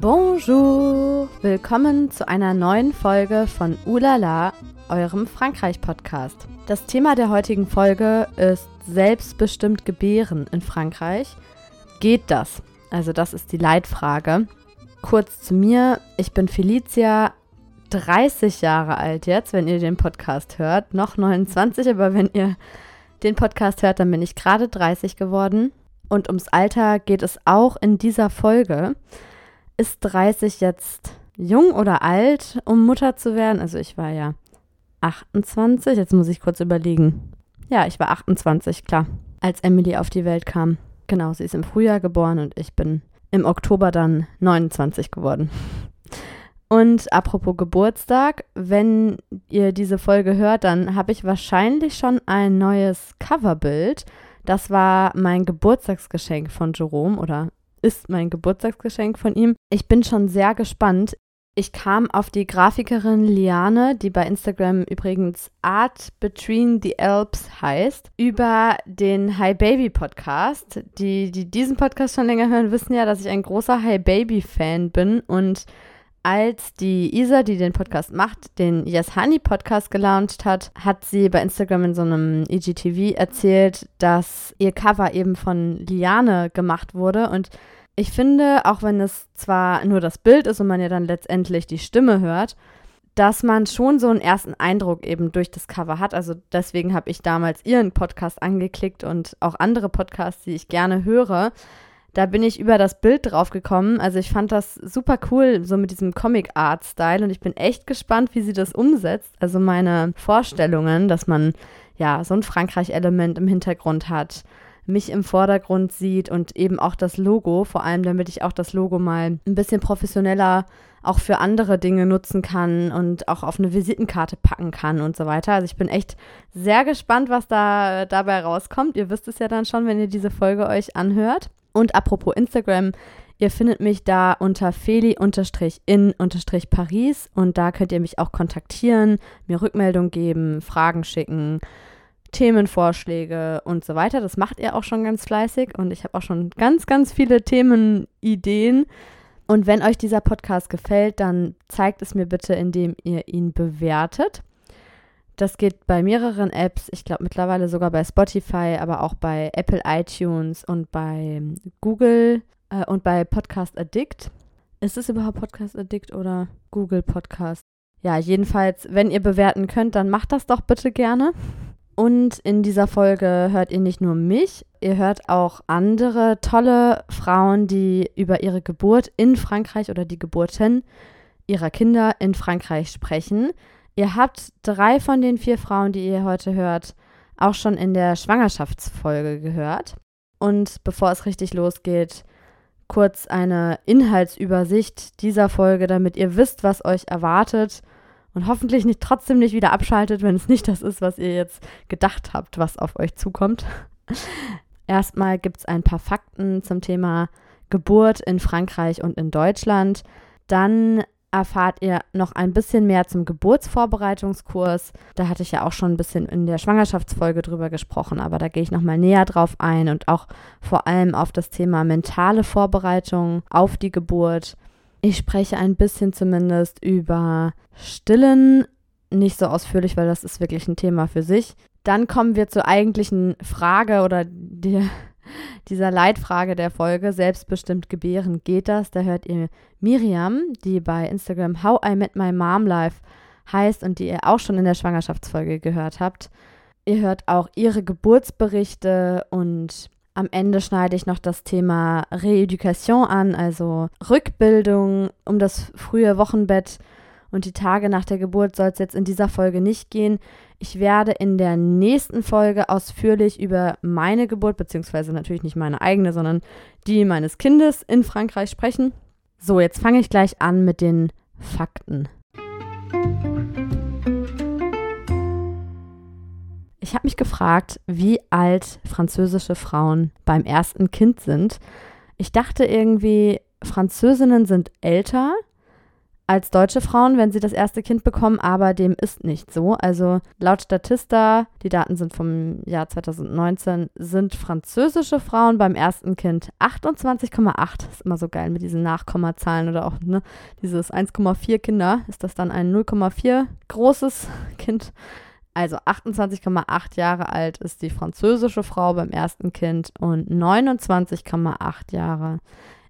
Bonjour! Willkommen zu einer neuen Folge von Ulala, eurem Frankreich-Podcast. Das Thema der heutigen Folge ist selbstbestimmt gebären in Frankreich. Geht das? Also das ist die Leitfrage. Kurz zu mir, ich bin Felicia, 30 Jahre alt jetzt, wenn ihr den Podcast hört. Noch 29, aber wenn ihr den Podcast hört, dann bin ich gerade 30 geworden. Und ums Alter geht es auch in dieser Folge ist 30 jetzt jung oder alt, um Mutter zu werden? Also ich war ja 28, jetzt muss ich kurz überlegen. Ja, ich war 28, klar, als Emily auf die Welt kam. Genau, sie ist im Frühjahr geboren und ich bin im Oktober dann 29 geworden. Und apropos Geburtstag, wenn ihr diese Folge hört, dann habe ich wahrscheinlich schon ein neues Coverbild. Das war mein Geburtstagsgeschenk von Jerome oder ist mein Geburtstagsgeschenk von ihm. Ich bin schon sehr gespannt. Ich kam auf die Grafikerin Liane, die bei Instagram übrigens Art Between the Alps heißt, über den Hi Baby Podcast. Die, die diesen Podcast schon länger hören, wissen ja, dass ich ein großer Hi Baby Fan bin und als die Isa, die den Podcast macht, den Yes Honey Podcast gelauncht hat, hat sie bei Instagram in so einem EGTV erzählt, dass ihr Cover eben von Liane gemacht wurde und ich finde, auch wenn es zwar nur das Bild ist und man ja dann letztendlich die Stimme hört, dass man schon so einen ersten Eindruck eben durch das Cover hat. Also deswegen habe ich damals ihren Podcast angeklickt und auch andere Podcasts, die ich gerne höre. Da bin ich über das Bild drauf gekommen. Also ich fand das super cool, so mit diesem Comic-Art-Style und ich bin echt gespannt, wie sie das umsetzt. Also meine Vorstellungen, dass man ja so ein Frankreich-Element im Hintergrund hat mich im Vordergrund sieht und eben auch das Logo, vor allem damit ich auch das Logo mal ein bisschen professioneller auch für andere Dinge nutzen kann und auch auf eine Visitenkarte packen kann und so weiter. Also ich bin echt sehr gespannt, was da dabei rauskommt. Ihr wisst es ja dann schon, wenn ihr diese Folge euch anhört. Und apropos Instagram, ihr findet mich da unter feli-in-paris und da könnt ihr mich auch kontaktieren, mir Rückmeldung geben, Fragen schicken Themenvorschläge und so weiter. Das macht ihr auch schon ganz fleißig und ich habe auch schon ganz, ganz viele Themenideen. Und wenn euch dieser Podcast gefällt, dann zeigt es mir bitte, indem ihr ihn bewertet. Das geht bei mehreren Apps, ich glaube mittlerweile sogar bei Spotify, aber auch bei Apple iTunes und bei Google äh, und bei Podcast Addict. Ist es überhaupt Podcast Addict oder Google Podcast? Ja, jedenfalls, wenn ihr bewerten könnt, dann macht das doch bitte gerne. Und in dieser Folge hört ihr nicht nur mich, ihr hört auch andere tolle Frauen, die über ihre Geburt in Frankreich oder die Geburten ihrer Kinder in Frankreich sprechen. Ihr habt drei von den vier Frauen, die ihr heute hört, auch schon in der Schwangerschaftsfolge gehört. Und bevor es richtig losgeht, kurz eine Inhaltsübersicht dieser Folge, damit ihr wisst, was euch erwartet und hoffentlich nicht trotzdem nicht wieder abschaltet, wenn es nicht das ist, was ihr jetzt gedacht habt, was auf euch zukommt. Erstmal gibt es ein paar Fakten zum Thema Geburt in Frankreich und in Deutschland. Dann erfahrt ihr noch ein bisschen mehr zum Geburtsvorbereitungskurs. Da hatte ich ja auch schon ein bisschen in der Schwangerschaftsfolge drüber gesprochen, aber da gehe ich nochmal näher drauf ein und auch vor allem auf das Thema mentale Vorbereitung auf die Geburt. Ich spreche ein bisschen zumindest über Stillen, nicht so ausführlich, weil das ist wirklich ein Thema für sich. Dann kommen wir zur eigentlichen Frage oder die, dieser Leitfrage der Folge, selbstbestimmt gebären, geht das? Da hört ihr Miriam, die bei Instagram How I Met My Mom Life heißt und die ihr auch schon in der Schwangerschaftsfolge gehört habt. Ihr hört auch ihre Geburtsberichte und am Ende schneide ich noch das Thema Reeducation an, also Rückbildung um das frühe Wochenbett und die Tage nach der Geburt soll es jetzt in dieser Folge nicht gehen. Ich werde in der nächsten Folge ausführlich über meine Geburt, beziehungsweise natürlich nicht meine eigene, sondern die meines Kindes in Frankreich sprechen. So, jetzt fange ich gleich an mit den Fakten. Ich habe mich gefragt, wie alt französische Frauen beim ersten Kind sind. Ich dachte irgendwie, Französinnen sind älter, als deutsche Frauen, wenn sie das erste Kind bekommen, aber dem ist nicht so. Also laut Statista, die Daten sind vom Jahr 2019, sind französische Frauen beim ersten Kind 28,8. Ist immer so geil mit diesen Nachkommazahlen oder auch ne, dieses 1,4 Kinder. Ist das dann ein 0,4 großes Kind? Also 28,8 Jahre alt ist die französische Frau beim ersten Kind und 29,8 Jahre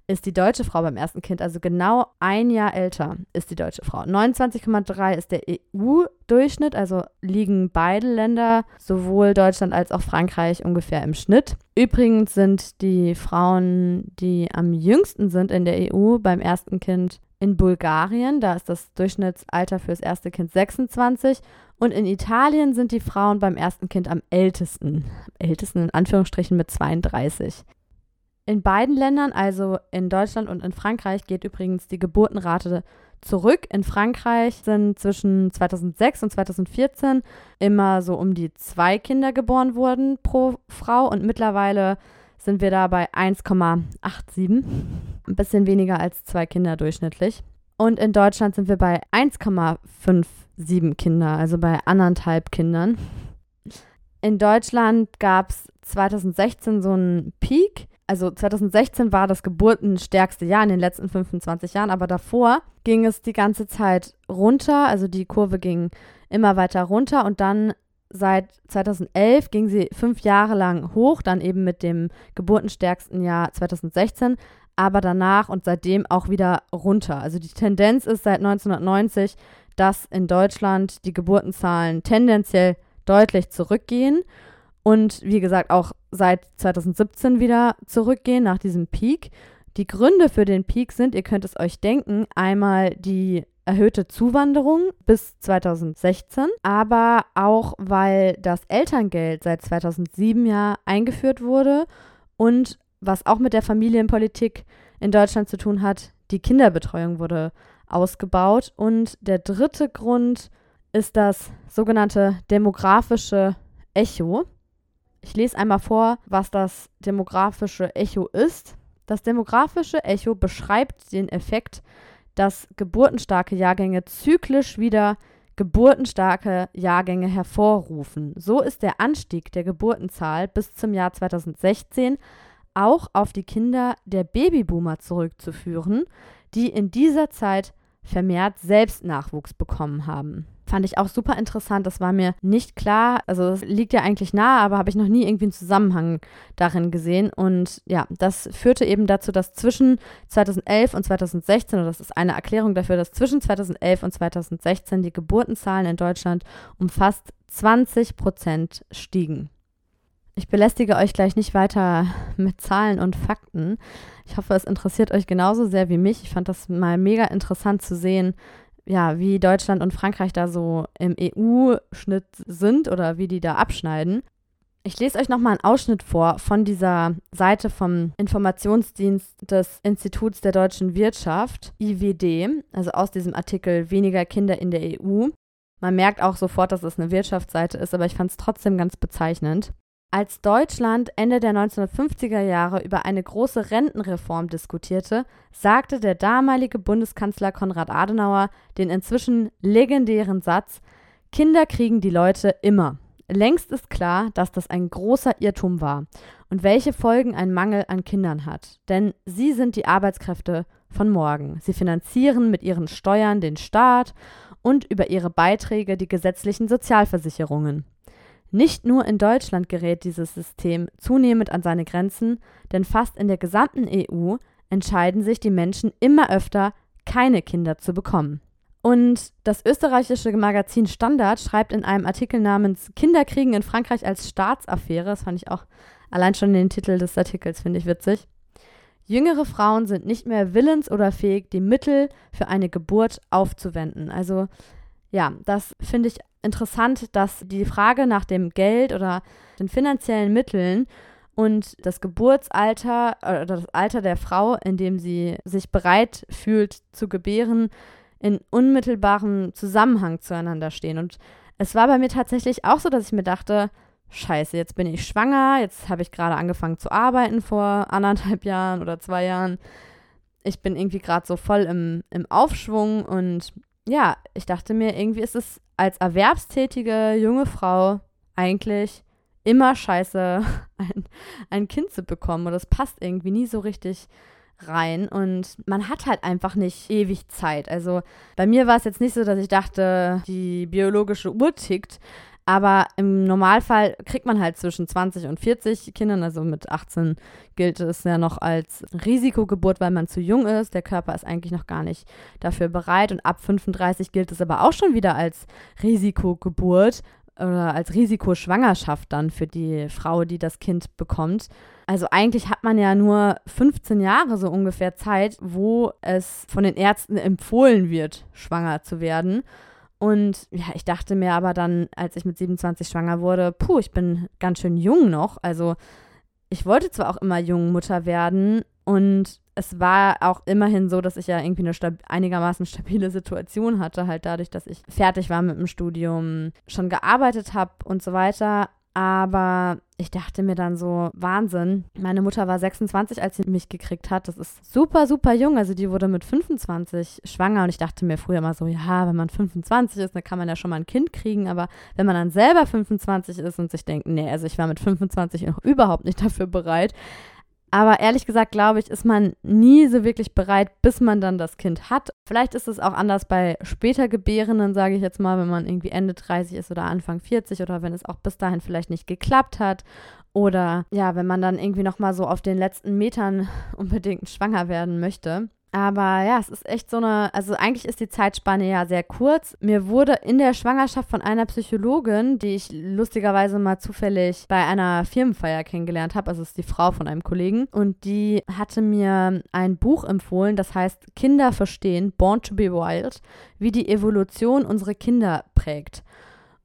ist die deutsche Frau beim ersten Kind, also genau ein Jahr älter ist die deutsche Frau. 29,3 ist der EU-Durchschnitt, also liegen beide Länder, sowohl Deutschland als auch Frankreich, ungefähr im Schnitt. Übrigens sind die Frauen, die am jüngsten sind in der EU beim ersten Kind in Bulgarien, da ist das Durchschnittsalter fürs erste Kind 26 und in Italien sind die Frauen beim ersten Kind am ältesten, am ältesten in Anführungsstrichen mit 32. In beiden Ländern, also in Deutschland und in Frankreich, geht übrigens die Geburtenrate zurück. In Frankreich sind zwischen 2006 und 2014 immer so um die zwei Kinder geboren worden pro Frau und mittlerweile sind wir da bei 1,87. Ein bisschen weniger als zwei Kinder durchschnittlich. Und in Deutschland sind wir bei 1,57 Kinder, also bei anderthalb Kindern. In Deutschland gab es 2016 so einen Peak also 2016 war das geburtenstärkste Jahr in den letzten 25 Jahren, aber davor ging es die ganze Zeit runter, also die Kurve ging immer weiter runter und dann seit 2011 ging sie fünf Jahre lang hoch, dann eben mit dem geburtenstärksten Jahr 2016, aber danach und seitdem auch wieder runter. Also die Tendenz ist seit 1990, dass in Deutschland die Geburtenzahlen tendenziell deutlich zurückgehen und wie gesagt auch seit 2017 wieder zurückgehen nach diesem Peak. Die Gründe für den Peak sind, ihr könnt es euch denken, einmal die erhöhte Zuwanderung bis 2016, aber auch weil das Elterngeld seit 2007 ja eingeführt wurde und was auch mit der Familienpolitik in Deutschland zu tun hat, die Kinderbetreuung wurde ausgebaut und der dritte Grund ist das sogenannte demografische Echo. Ich lese einmal vor, was das demografische Echo ist. Das demografische Echo beschreibt den Effekt, dass geburtenstarke Jahrgänge zyklisch wieder geburtenstarke Jahrgänge hervorrufen. So ist der Anstieg der Geburtenzahl bis zum Jahr 2016 auch auf die Kinder der Babyboomer zurückzuführen, die in dieser Zeit vermehrt selbst Nachwuchs bekommen haben. Fand ich auch super interessant. Das war mir nicht klar. Also es liegt ja eigentlich nahe, aber habe ich noch nie irgendwie einen Zusammenhang darin gesehen. Und ja, das führte eben dazu, dass zwischen 2011 und 2016, oder das ist eine Erklärung dafür, dass zwischen 2011 und 2016 die Geburtenzahlen in Deutschland um fast 20 Prozent stiegen. Ich belästige euch gleich nicht weiter mit Zahlen und Fakten. Ich hoffe, es interessiert euch genauso sehr wie mich. Ich fand das mal mega interessant zu sehen, ja, wie Deutschland und Frankreich da so im EU-Schnitt sind oder wie die da abschneiden. Ich lese euch nochmal einen Ausschnitt vor von dieser Seite vom Informationsdienst des Instituts der deutschen Wirtschaft, IWD, also aus diesem Artikel Weniger Kinder in der EU. Man merkt auch sofort, dass es eine Wirtschaftsseite ist, aber ich fand es trotzdem ganz bezeichnend. Als Deutschland Ende der 1950er Jahre über eine große Rentenreform diskutierte, sagte der damalige Bundeskanzler Konrad Adenauer den inzwischen legendären Satz Kinder kriegen die Leute immer. Längst ist klar, dass das ein großer Irrtum war und welche Folgen ein Mangel an Kindern hat. Denn sie sind die Arbeitskräfte von morgen. Sie finanzieren mit ihren Steuern den Staat und über ihre Beiträge die gesetzlichen Sozialversicherungen. Nicht nur in Deutschland gerät dieses System zunehmend an seine Grenzen, denn fast in der gesamten EU entscheiden sich die Menschen immer öfter, keine Kinder zu bekommen. Und das österreichische Magazin Standard schreibt in einem Artikel namens Kinderkriegen in Frankreich als Staatsaffäre, das fand ich auch allein schon den Titel des Artikels, finde ich witzig. Jüngere Frauen sind nicht mehr willens oder fähig, die Mittel für eine Geburt aufzuwenden. Also ja, das finde ich interessant, dass die Frage nach dem Geld oder den finanziellen Mitteln und das Geburtsalter oder das Alter der Frau, in dem sie sich bereit fühlt zu gebären, in unmittelbarem Zusammenhang zueinander stehen. Und es war bei mir tatsächlich auch so, dass ich mir dachte, scheiße, jetzt bin ich schwanger, jetzt habe ich gerade angefangen zu arbeiten vor anderthalb Jahren oder zwei Jahren. ich bin irgendwie gerade so voll im, im Aufschwung und ja, ich dachte mir, irgendwie ist es als erwerbstätige junge Frau eigentlich immer scheiße, ein, ein Kind zu bekommen. Und das passt irgendwie nie so richtig rein. Und man hat halt einfach nicht ewig Zeit. Also bei mir war es jetzt nicht so, dass ich dachte, die biologische Uhr tickt. Aber im Normalfall kriegt man halt zwischen 20 und 40 Kindern. Also mit 18 gilt es ja noch als Risikogeburt, weil man zu jung ist. Der Körper ist eigentlich noch gar nicht dafür bereit. Und ab 35 gilt es aber auch schon wieder als Risikogeburt, oder als Risikoschwangerschaft dann für die Frau, die das Kind bekommt. Also eigentlich hat man ja nur 15 Jahre so ungefähr Zeit, wo es von den Ärzten empfohlen wird, schwanger zu werden. Und ja, ich dachte mir aber dann, als ich mit 27 schwanger wurde, puh, ich bin ganz schön jung noch. Also ich wollte zwar auch immer jung Mutter werden und es war auch immerhin so, dass ich ja irgendwie eine stab einigermaßen stabile Situation hatte, halt dadurch, dass ich fertig war mit dem Studium, schon gearbeitet habe und so weiter. Aber ich dachte mir dann so, Wahnsinn. Meine Mutter war 26, als sie mich gekriegt hat. Das ist super, super jung. Also die wurde mit 25 schwanger. Und ich dachte mir früher immer so, ja, wenn man 25 ist, dann kann man ja schon mal ein Kind kriegen. Aber wenn man dann selber 25 ist und sich denkt, nee, also ich war mit 25 noch überhaupt nicht dafür bereit, aber ehrlich gesagt, glaube ich, ist man nie so wirklich bereit, bis man dann das Kind hat. Vielleicht ist es auch anders bei später Gebärenden, sage ich jetzt mal, wenn man irgendwie Ende 30 ist oder Anfang 40 oder wenn es auch bis dahin vielleicht nicht geklappt hat. Oder ja, wenn man dann irgendwie nochmal so auf den letzten Metern unbedingt schwanger werden möchte. Aber ja, es ist echt so eine, also eigentlich ist die Zeitspanne ja sehr kurz. Mir wurde in der Schwangerschaft von einer Psychologin, die ich lustigerweise mal zufällig bei einer Firmenfeier kennengelernt habe, also ist die Frau von einem Kollegen, und die hatte mir ein Buch empfohlen, das heißt Kinder verstehen, Born to be Wild, wie die Evolution unsere Kinder prägt.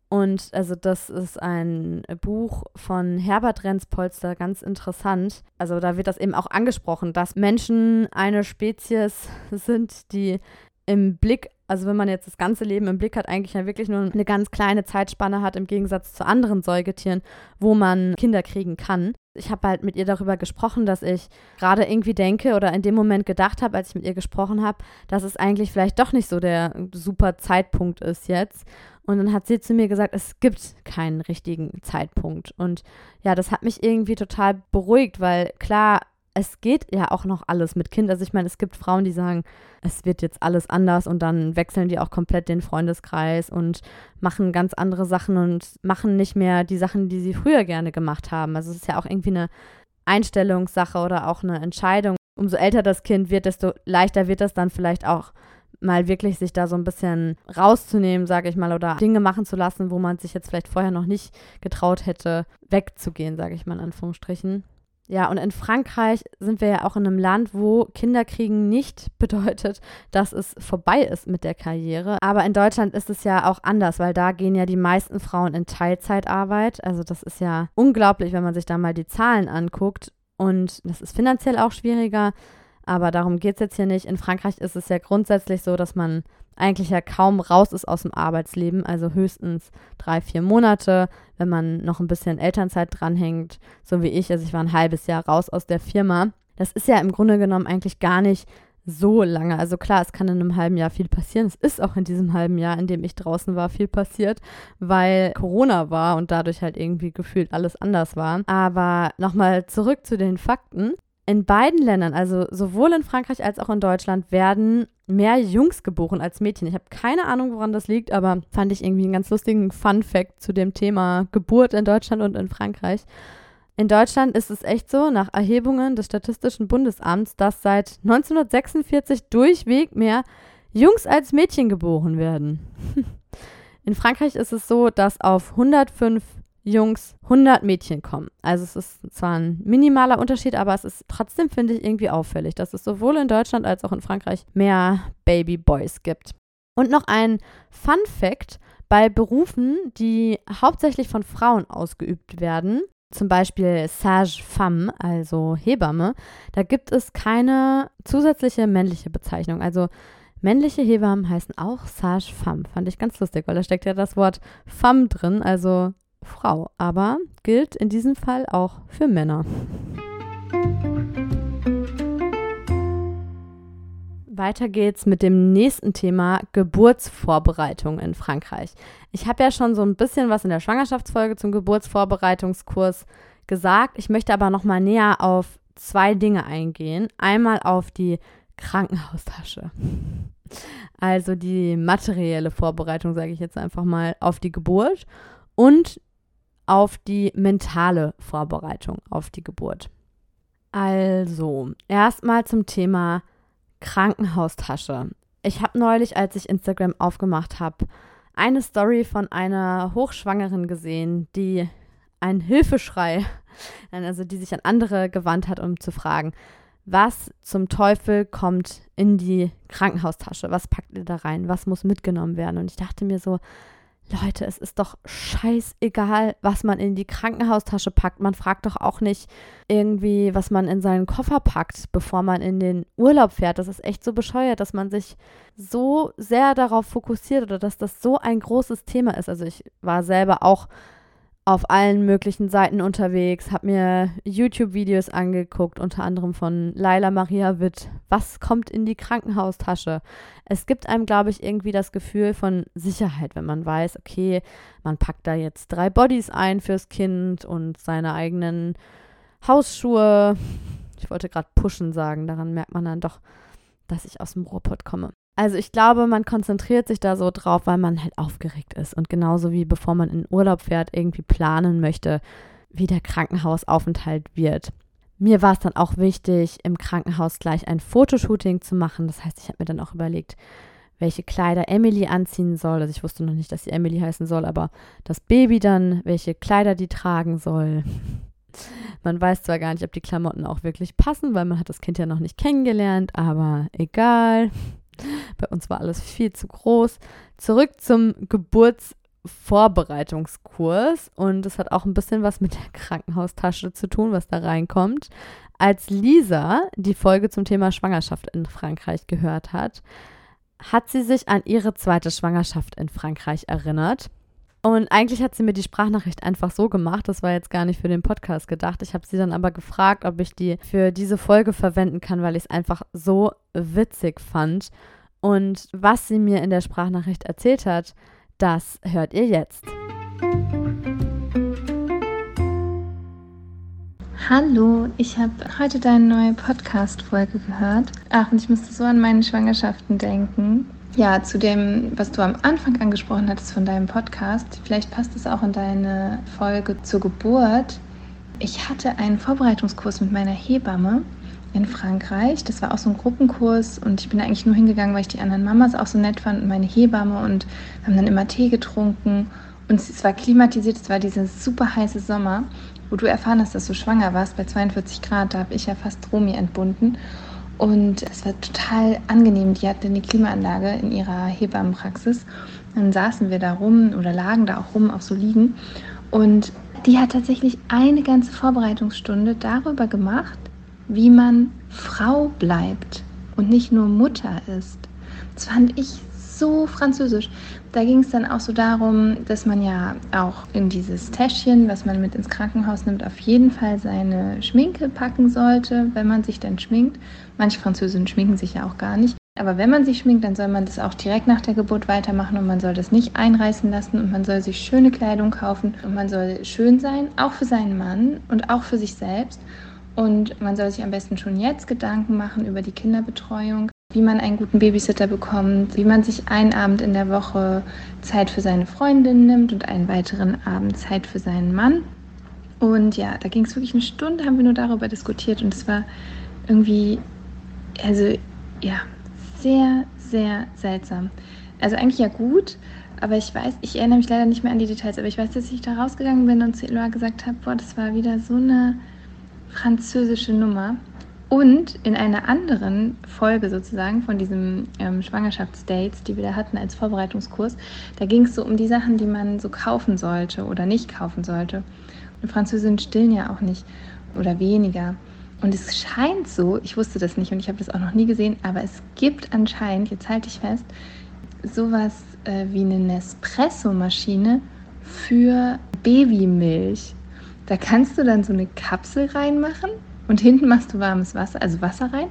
Und also das ist ein Buch von Herbert Renz-Polster, ganz interessant. Also da wird das eben auch angesprochen, dass Menschen eine Spezies sind, die im Blick, also wenn man jetzt das ganze Leben im Blick hat, eigentlich ja wirklich nur eine ganz kleine Zeitspanne hat im Gegensatz zu anderen Säugetieren, wo man Kinder kriegen kann. Ich habe halt mit ihr darüber gesprochen, dass ich gerade irgendwie denke oder in dem Moment gedacht habe, als ich mit ihr gesprochen habe, dass es eigentlich vielleicht doch nicht so der super Zeitpunkt ist jetzt. Und dann hat sie zu mir gesagt, es gibt keinen richtigen Zeitpunkt. Und ja, das hat mich irgendwie total beruhigt, weil klar, es geht ja auch noch alles mit Kind. Also ich meine, es gibt Frauen, die sagen, es wird jetzt alles anders und dann wechseln die auch komplett den Freundeskreis und machen ganz andere Sachen und machen nicht mehr die Sachen, die sie früher gerne gemacht haben. Also es ist ja auch irgendwie eine Einstellungssache oder auch eine Entscheidung. Umso älter das Kind wird, desto leichter wird das dann vielleicht auch mal wirklich sich da so ein bisschen rauszunehmen, sage ich mal, oder Dinge machen zu lassen, wo man sich jetzt vielleicht vorher noch nicht getraut hätte, wegzugehen, sage ich mal in Anführungsstrichen. Ja, und in Frankreich sind wir ja auch in einem Land, wo Kinderkriegen nicht bedeutet, dass es vorbei ist mit der Karriere. Aber in Deutschland ist es ja auch anders, weil da gehen ja die meisten Frauen in Teilzeitarbeit. Also das ist ja unglaublich, wenn man sich da mal die Zahlen anguckt. Und das ist finanziell auch schwieriger. Aber darum geht es jetzt hier nicht. In Frankreich ist es ja grundsätzlich so, dass man eigentlich ja kaum raus ist aus dem Arbeitsleben, also höchstens drei, vier Monate, wenn man noch ein bisschen Elternzeit dranhängt, so wie ich. Also ich war ein halbes Jahr raus aus der Firma. Das ist ja im Grunde genommen eigentlich gar nicht so lange. Also klar, es kann in einem halben Jahr viel passieren. Es ist auch in diesem halben Jahr, in dem ich draußen war, viel passiert, weil Corona war und dadurch halt irgendwie gefühlt alles anders war. Aber nochmal zurück zu den Fakten. In beiden Ländern, also sowohl in Frankreich als auch in Deutschland, werden mehr Jungs geboren als Mädchen. Ich habe keine Ahnung, woran das liegt, aber fand ich irgendwie einen ganz lustigen Fun Fact zu dem Thema Geburt in Deutschland und in Frankreich. In Deutschland ist es echt so, nach Erhebungen des Statistischen Bundesamts, dass seit 1946 durchweg mehr Jungs als Mädchen geboren werden. In Frankreich ist es so, dass auf 105 Jungs 100 Mädchen kommen. Also es ist zwar ein minimaler Unterschied, aber es ist trotzdem, finde ich, irgendwie auffällig, dass es sowohl in Deutschland als auch in Frankreich mehr Baby Boys gibt. Und noch ein Fun Fact bei Berufen, die hauptsächlich von Frauen ausgeübt werden, zum Beispiel Sage-Femme, also Hebamme, da gibt es keine zusätzliche männliche Bezeichnung. Also männliche Hebammen heißen auch Sage-Femme. Fand ich ganz lustig, weil da steckt ja das Wort Femme drin, also Frau, aber gilt in diesem Fall auch für Männer. Weiter geht's mit dem nächsten Thema Geburtsvorbereitung in Frankreich. Ich habe ja schon so ein bisschen was in der Schwangerschaftsfolge zum Geburtsvorbereitungskurs gesagt. Ich möchte aber noch mal näher auf zwei Dinge eingehen. Einmal auf die Krankenhaustasche. Also die materielle Vorbereitung, sage ich jetzt einfach mal, auf die Geburt und auf die mentale Vorbereitung auf die Geburt. Also, erstmal zum Thema Krankenhaustasche. Ich habe neulich, als ich Instagram aufgemacht habe, eine Story von einer Hochschwangeren gesehen, die einen Hilfeschrei, also die sich an andere gewandt hat, um zu fragen, was zum Teufel kommt in die Krankenhaustasche? Was packt ihr da rein? Was muss mitgenommen werden? Und ich dachte mir so, Leute, es ist doch scheißegal, was man in die Krankenhaustasche packt. Man fragt doch auch nicht irgendwie, was man in seinen Koffer packt, bevor man in den Urlaub fährt. Das ist echt so bescheuert, dass man sich so sehr darauf fokussiert oder dass das so ein großes Thema ist. Also ich war selber auch auf allen möglichen Seiten unterwegs, habe mir YouTube-Videos angeguckt, unter anderem von Laila Maria Witt. Was kommt in die Krankenhaustasche? Es gibt einem, glaube ich, irgendwie das Gefühl von Sicherheit, wenn man weiß, okay, man packt da jetzt drei Bodies ein fürs Kind und seine eigenen Hausschuhe. Ich wollte gerade pushen sagen, daran merkt man dann doch, dass ich aus dem Ruhrpott komme. Also ich glaube, man konzentriert sich da so drauf, weil man halt aufgeregt ist und genauso wie bevor man in Urlaub fährt, irgendwie planen möchte, wie der Krankenhausaufenthalt wird. Mir war es dann auch wichtig, im Krankenhaus gleich ein Fotoshooting zu machen. Das heißt, ich habe mir dann auch überlegt, welche Kleider Emily anziehen soll. Also ich wusste noch nicht, dass sie Emily heißen soll, aber das Baby dann, welche Kleider die tragen soll. Man weiß zwar gar nicht, ob die Klamotten auch wirklich passen, weil man hat das Kind ja noch nicht kennengelernt, aber egal. Bei uns war alles viel zu groß. Zurück zum Geburtsvorbereitungskurs. Und es hat auch ein bisschen was mit der Krankenhaustasche zu tun, was da reinkommt. Als Lisa die Folge zum Thema Schwangerschaft in Frankreich gehört hat, hat sie sich an ihre zweite Schwangerschaft in Frankreich erinnert. Und eigentlich hat sie mir die Sprachnachricht einfach so gemacht. Das war jetzt gar nicht für den Podcast gedacht. Ich habe sie dann aber gefragt, ob ich die für diese Folge verwenden kann, weil ich es einfach so witzig fand. Und was sie mir in der Sprachnachricht erzählt hat, das hört ihr jetzt. Hallo, ich habe heute deine neue Podcast-Folge gehört. Ach, und ich musste so an meine Schwangerschaften denken. Ja, zu dem, was du am Anfang angesprochen hattest von deinem Podcast. Vielleicht passt es auch in deine Folge zur Geburt. Ich hatte einen Vorbereitungskurs mit meiner Hebamme in Frankreich. Das war auch so ein Gruppenkurs und ich bin eigentlich nur hingegangen, weil ich die anderen Mamas auch so nett fand und meine Hebamme und haben dann immer Tee getrunken und es war klimatisiert. Es war dieser super heiße Sommer, wo du erfahren hast, dass du schwanger warst bei 42 Grad. Da habe ich ja fast Romy entbunden und es war total angenehm. Die hatte eine Klimaanlage in ihrer Hebammenpraxis. Dann saßen wir da rum oder lagen da auch rum auf so Liegen und die hat tatsächlich eine ganze Vorbereitungsstunde darüber gemacht, wie man Frau bleibt und nicht nur Mutter ist. Das fand ich so französisch. Da ging es dann auch so darum, dass man ja auch in dieses Täschchen, was man mit ins Krankenhaus nimmt, auf jeden Fall seine Schminke packen sollte, wenn man sich dann schminkt. Manche Französinnen schminken sich ja auch gar nicht. Aber wenn man sich schminkt, dann soll man das auch direkt nach der Geburt weitermachen und man soll das nicht einreißen lassen und man soll sich schöne Kleidung kaufen und man soll schön sein, auch für seinen Mann und auch für sich selbst. Und man soll sich am besten schon jetzt Gedanken machen über die Kinderbetreuung, wie man einen guten Babysitter bekommt, wie man sich einen Abend in der Woche Zeit für seine Freundin nimmt und einen weiteren Abend Zeit für seinen Mann. Und ja, da ging es wirklich eine Stunde, haben wir nur darüber diskutiert und es war irgendwie, also ja, sehr, sehr seltsam. Also eigentlich ja gut, aber ich weiß, ich erinnere mich leider nicht mehr an die Details, aber ich weiß, dass ich da rausgegangen bin und zu Eloa gesagt habe, boah, das war wieder so eine französische Nummer. Und in einer anderen Folge sozusagen von diesem ähm, Schwangerschaftsdates, die wir da hatten als Vorbereitungskurs, da ging es so um die Sachen, die man so kaufen sollte oder nicht kaufen sollte. Und Französinnen stillen ja auch nicht oder weniger. Und es scheint so, ich wusste das nicht und ich habe das auch noch nie gesehen, aber es gibt anscheinend, jetzt halte ich fest, sowas äh, wie eine Nespresso-Maschine für Babymilch. Da kannst du dann so eine Kapsel reinmachen und hinten machst du warmes Wasser, also Wasser rein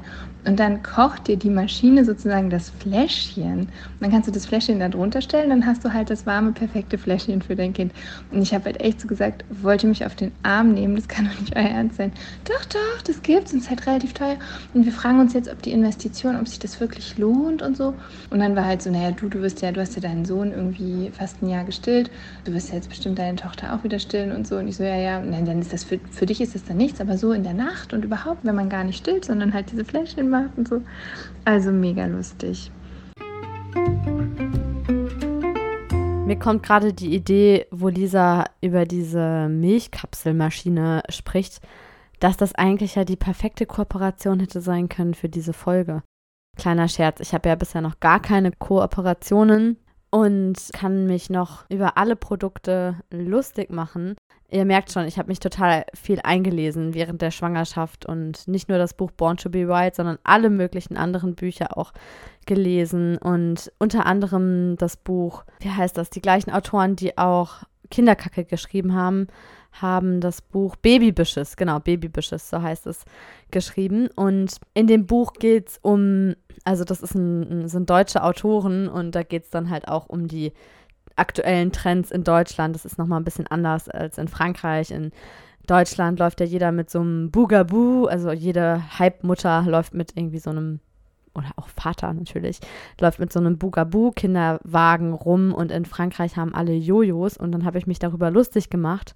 und dann kocht dir die Maschine sozusagen das Fläschchen. Und dann kannst du das Fläschchen da drunter stellen, dann hast du halt das warme, perfekte Fläschchen für dein Kind. Und ich habe halt echt so gesagt, wollte mich auf den Arm nehmen, das kann doch nicht euer Ernst sein. Doch, doch, das gibt's und es ist halt relativ teuer. Und wir fragen uns jetzt, ob die Investition, ob sich das wirklich lohnt und so. Und dann war halt so, naja, du, du wirst ja, du hast ja deinen Sohn irgendwie fast ein Jahr gestillt, du wirst ja jetzt bestimmt deine Tochter auch wieder stillen und so. Und ich so, ja, ja, nein, dann ist das für, für dich ist das dann nichts, aber so in der Nacht und überhaupt, wenn man gar nicht stillt, sondern halt diese Fläschchen macht und so. Also mega lustig. Mir kommt gerade die Idee, wo Lisa über diese Milchkapselmaschine spricht, dass das eigentlich ja die perfekte Kooperation hätte sein können für diese Folge. Kleiner Scherz, ich habe ja bisher noch gar keine Kooperationen und kann mich noch über alle Produkte lustig machen. Ihr merkt schon, ich habe mich total viel eingelesen während der Schwangerschaft und nicht nur das Buch Born to be Wild, sondern alle möglichen anderen Bücher auch gelesen und unter anderem das Buch, wie heißt das, die gleichen Autoren, die auch Kinderkacke geschrieben haben, haben das Buch Babybüsches, genau, Babybüsches, so heißt es, geschrieben. Und in dem Buch geht es um, also das ist ein, sind deutsche Autoren und da geht es dann halt auch um die aktuellen Trends in Deutschland. Das ist nochmal ein bisschen anders als in Frankreich. In Deutschland läuft ja jeder mit so einem Bugaboo, also jede Halbmutter läuft mit irgendwie so einem oder auch Vater natürlich, läuft mit so einem Bugaboo-Kinderwagen rum und in Frankreich haben alle Jojos und dann habe ich mich darüber lustig gemacht,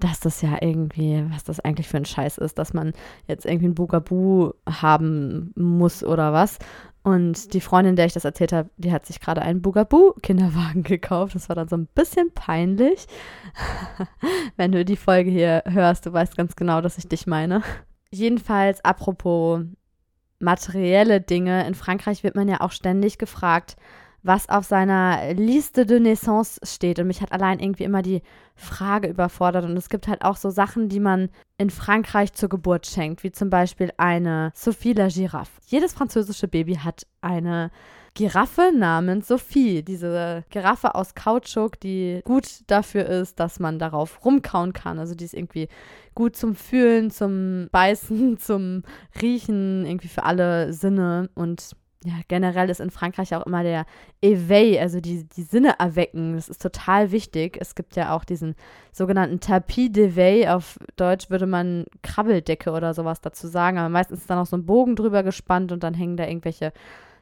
dass das ja irgendwie, was das eigentlich für ein Scheiß ist, dass man jetzt irgendwie ein Bugaboo haben muss oder was. Und die Freundin, der ich das erzählt habe, die hat sich gerade einen Bugaboo-Kinderwagen gekauft. Das war dann so ein bisschen peinlich. Wenn du die Folge hier hörst, du weißt ganz genau, dass ich dich meine. Jedenfalls, apropos materielle Dinge, in Frankreich wird man ja auch ständig gefragt, was auf seiner Liste de Naissance steht. Und mich hat allein irgendwie immer die Frage überfordert. Und es gibt halt auch so Sachen, die man in Frankreich zur Geburt schenkt, wie zum Beispiel eine Sophie la Giraffe. Jedes französische Baby hat eine Giraffe namens Sophie. Diese Giraffe aus Kautschuk, die gut dafür ist, dass man darauf rumkauen kann. Also die ist irgendwie gut zum Fühlen, zum Beißen, zum Riechen, irgendwie für alle Sinne. Und ja, generell ist in Frankreich auch immer der Éveil, also die, die Sinne erwecken. Das ist total wichtig. Es gibt ja auch diesen sogenannten Tapis d'éveil. Auf Deutsch würde man Krabbeldecke oder sowas dazu sagen. Aber meistens ist da noch so ein Bogen drüber gespannt und dann hängen da irgendwelche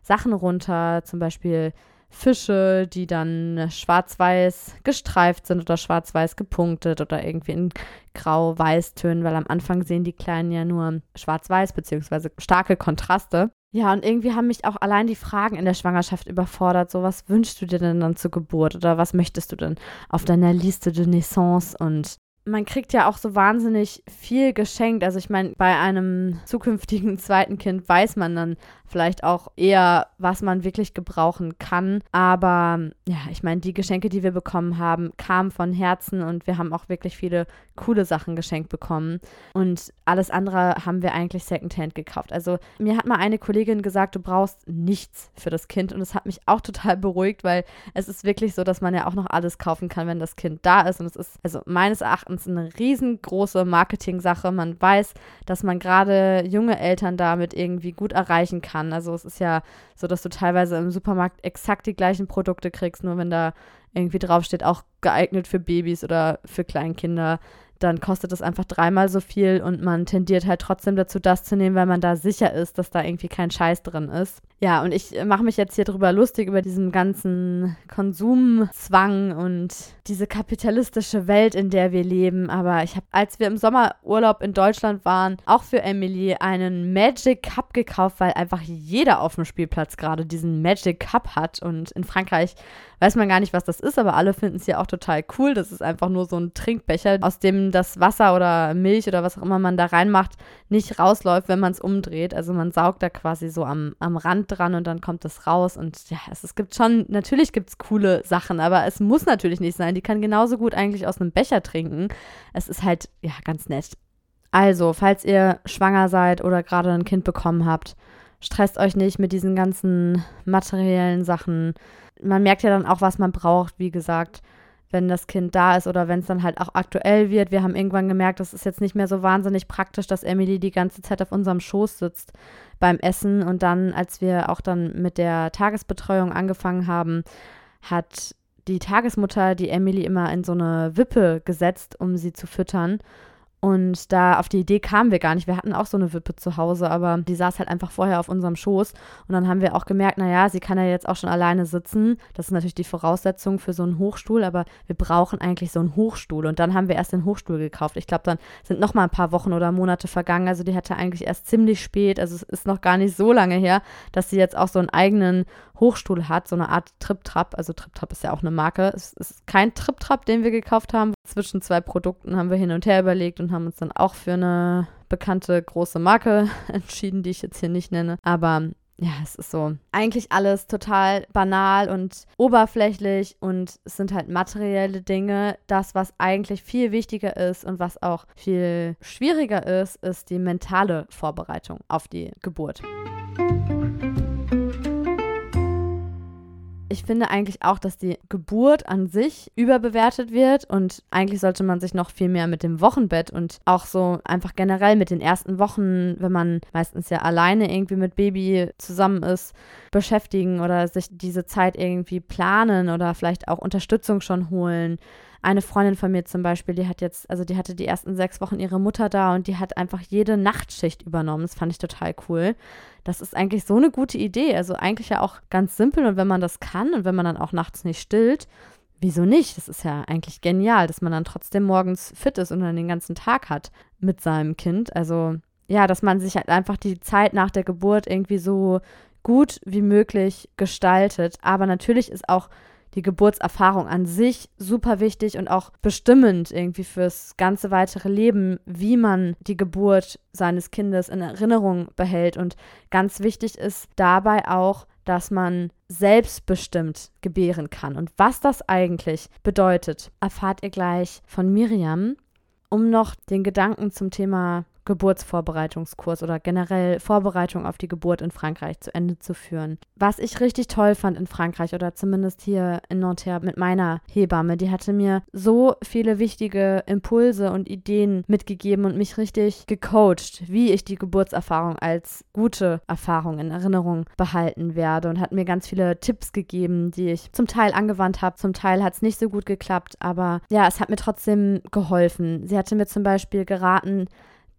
Sachen runter. Zum Beispiel Fische, die dann schwarz-weiß gestreift sind oder schwarz-weiß gepunktet oder irgendwie in grau-weiß-Tönen, weil am Anfang sehen die Kleinen ja nur schwarz-weiß beziehungsweise starke Kontraste. Ja, und irgendwie haben mich auch allein die Fragen in der Schwangerschaft überfordert. So, was wünschst du dir denn dann zur Geburt oder was möchtest du denn auf deiner Liste de Naissance? Und man kriegt ja auch so wahnsinnig viel geschenkt. Also ich meine, bei einem zukünftigen zweiten Kind weiß man dann vielleicht auch eher, was man wirklich gebrauchen kann. Aber ja, ich meine, die Geschenke, die wir bekommen haben, kamen von Herzen und wir haben auch wirklich viele coole Sachen geschenkt bekommen. Und alles andere haben wir eigentlich Secondhand gekauft. Also mir hat mal eine Kollegin gesagt, du brauchst nichts für das Kind. Und das hat mich auch total beruhigt, weil es ist wirklich so, dass man ja auch noch alles kaufen kann, wenn das Kind da ist. Und es ist also meines Erachtens eine riesengroße Marketing-Sache. Man weiß, dass man gerade junge Eltern damit irgendwie gut erreichen kann. Also es ist ja so, dass du teilweise im Supermarkt exakt die gleichen Produkte kriegst, nur wenn da irgendwie draufsteht, auch geeignet für Babys oder für Kleinkinder, dann kostet es einfach dreimal so viel und man tendiert halt trotzdem dazu, das zu nehmen, weil man da sicher ist, dass da irgendwie kein Scheiß drin ist. Ja, und ich mache mich jetzt hier drüber lustig, über diesen ganzen Konsumzwang und diese kapitalistische Welt, in der wir leben. Aber ich habe, als wir im Sommerurlaub in Deutschland waren, auch für Emily einen Magic Cup gekauft, weil einfach jeder auf dem Spielplatz gerade diesen Magic Cup hat. Und in Frankreich weiß man gar nicht, was das ist, aber alle finden es ja auch total cool. Das ist einfach nur so ein Trinkbecher, aus dem das Wasser oder Milch oder was auch immer man da reinmacht, nicht rausläuft, wenn man es umdreht. Also man saugt da quasi so am, am Rand dran und dann kommt es raus. Und ja, es, es gibt schon, natürlich gibt es coole Sachen, aber es muss natürlich nicht sein. Die kann genauso gut eigentlich aus einem Becher trinken. Es ist halt, ja, ganz nett. Also, falls ihr schwanger seid oder gerade ein Kind bekommen habt, stresst euch nicht mit diesen ganzen materiellen Sachen. Man merkt ja dann auch, was man braucht. Wie gesagt, wenn das Kind da ist oder wenn es dann halt auch aktuell wird. Wir haben irgendwann gemerkt, das ist jetzt nicht mehr so wahnsinnig praktisch, dass Emily die ganze Zeit auf unserem Schoß sitzt beim Essen. Und dann, als wir auch dann mit der Tagesbetreuung angefangen haben, hat die Tagesmutter die Emily immer in so eine Wippe gesetzt, um sie zu füttern. Und da auf die Idee kamen wir gar nicht. Wir hatten auch so eine Wippe zu Hause, aber die saß halt einfach vorher auf unserem Schoß. Und dann haben wir auch gemerkt, naja, sie kann ja jetzt auch schon alleine sitzen. Das ist natürlich die Voraussetzung für so einen Hochstuhl, aber wir brauchen eigentlich so einen Hochstuhl. Und dann haben wir erst den Hochstuhl gekauft. Ich glaube, dann sind noch mal ein paar Wochen oder Monate vergangen. Also die hatte eigentlich erst ziemlich spät, also es ist noch gar nicht so lange her, dass sie jetzt auch so einen eigenen Hochstuhl hat, so eine Art Trip-Trap. Also Trip-Trap ist ja auch eine Marke. Es ist kein Trip-Trap, den wir gekauft haben. Zwischen zwei Produkten haben wir hin und her überlegt und haben uns dann auch für eine bekannte große Marke entschieden, die ich jetzt hier nicht nenne. Aber ja, es ist so eigentlich alles total banal und oberflächlich und es sind halt materielle Dinge. Das, was eigentlich viel wichtiger ist und was auch viel schwieriger ist, ist die mentale Vorbereitung auf die Geburt. Ich finde eigentlich auch, dass die Geburt an sich überbewertet wird und eigentlich sollte man sich noch viel mehr mit dem Wochenbett und auch so einfach generell mit den ersten Wochen, wenn man meistens ja alleine irgendwie mit Baby zusammen ist, beschäftigen oder sich diese Zeit irgendwie planen oder vielleicht auch Unterstützung schon holen eine Freundin von mir zum Beispiel, die hat jetzt, also die hatte die ersten sechs Wochen ihre Mutter da und die hat einfach jede Nachtschicht übernommen. Das fand ich total cool. Das ist eigentlich so eine gute Idee. Also eigentlich ja auch ganz simpel und wenn man das kann und wenn man dann auch nachts nicht stillt, wieso nicht? Das ist ja eigentlich genial, dass man dann trotzdem morgens fit ist und dann den ganzen Tag hat mit seinem Kind. Also ja, dass man sich halt einfach die Zeit nach der Geburt irgendwie so gut wie möglich gestaltet. Aber natürlich ist auch die Geburtserfahrung an sich super wichtig und auch bestimmend irgendwie fürs ganze weitere Leben, wie man die Geburt seines Kindes in Erinnerung behält. Und ganz wichtig ist dabei auch, dass man selbstbestimmt gebären kann. Und was das eigentlich bedeutet, erfahrt ihr gleich von Miriam. Um noch den Gedanken zum Thema Geburtsvorbereitungskurs oder generell Vorbereitung auf die Geburt in Frankreich zu Ende zu führen. Was ich richtig toll fand in Frankreich oder zumindest hier in Nanterre mit meiner Hebamme, die hatte mir so viele wichtige Impulse und Ideen mitgegeben und mich richtig gecoacht, wie ich die Geburtserfahrung als gute Erfahrung in Erinnerung behalten werde und hat mir ganz viele Tipps gegeben, die ich zum Teil angewandt habe, zum Teil hat es nicht so gut geklappt, aber ja, es hat mir trotzdem geholfen. Sie hatte mir zum Beispiel geraten,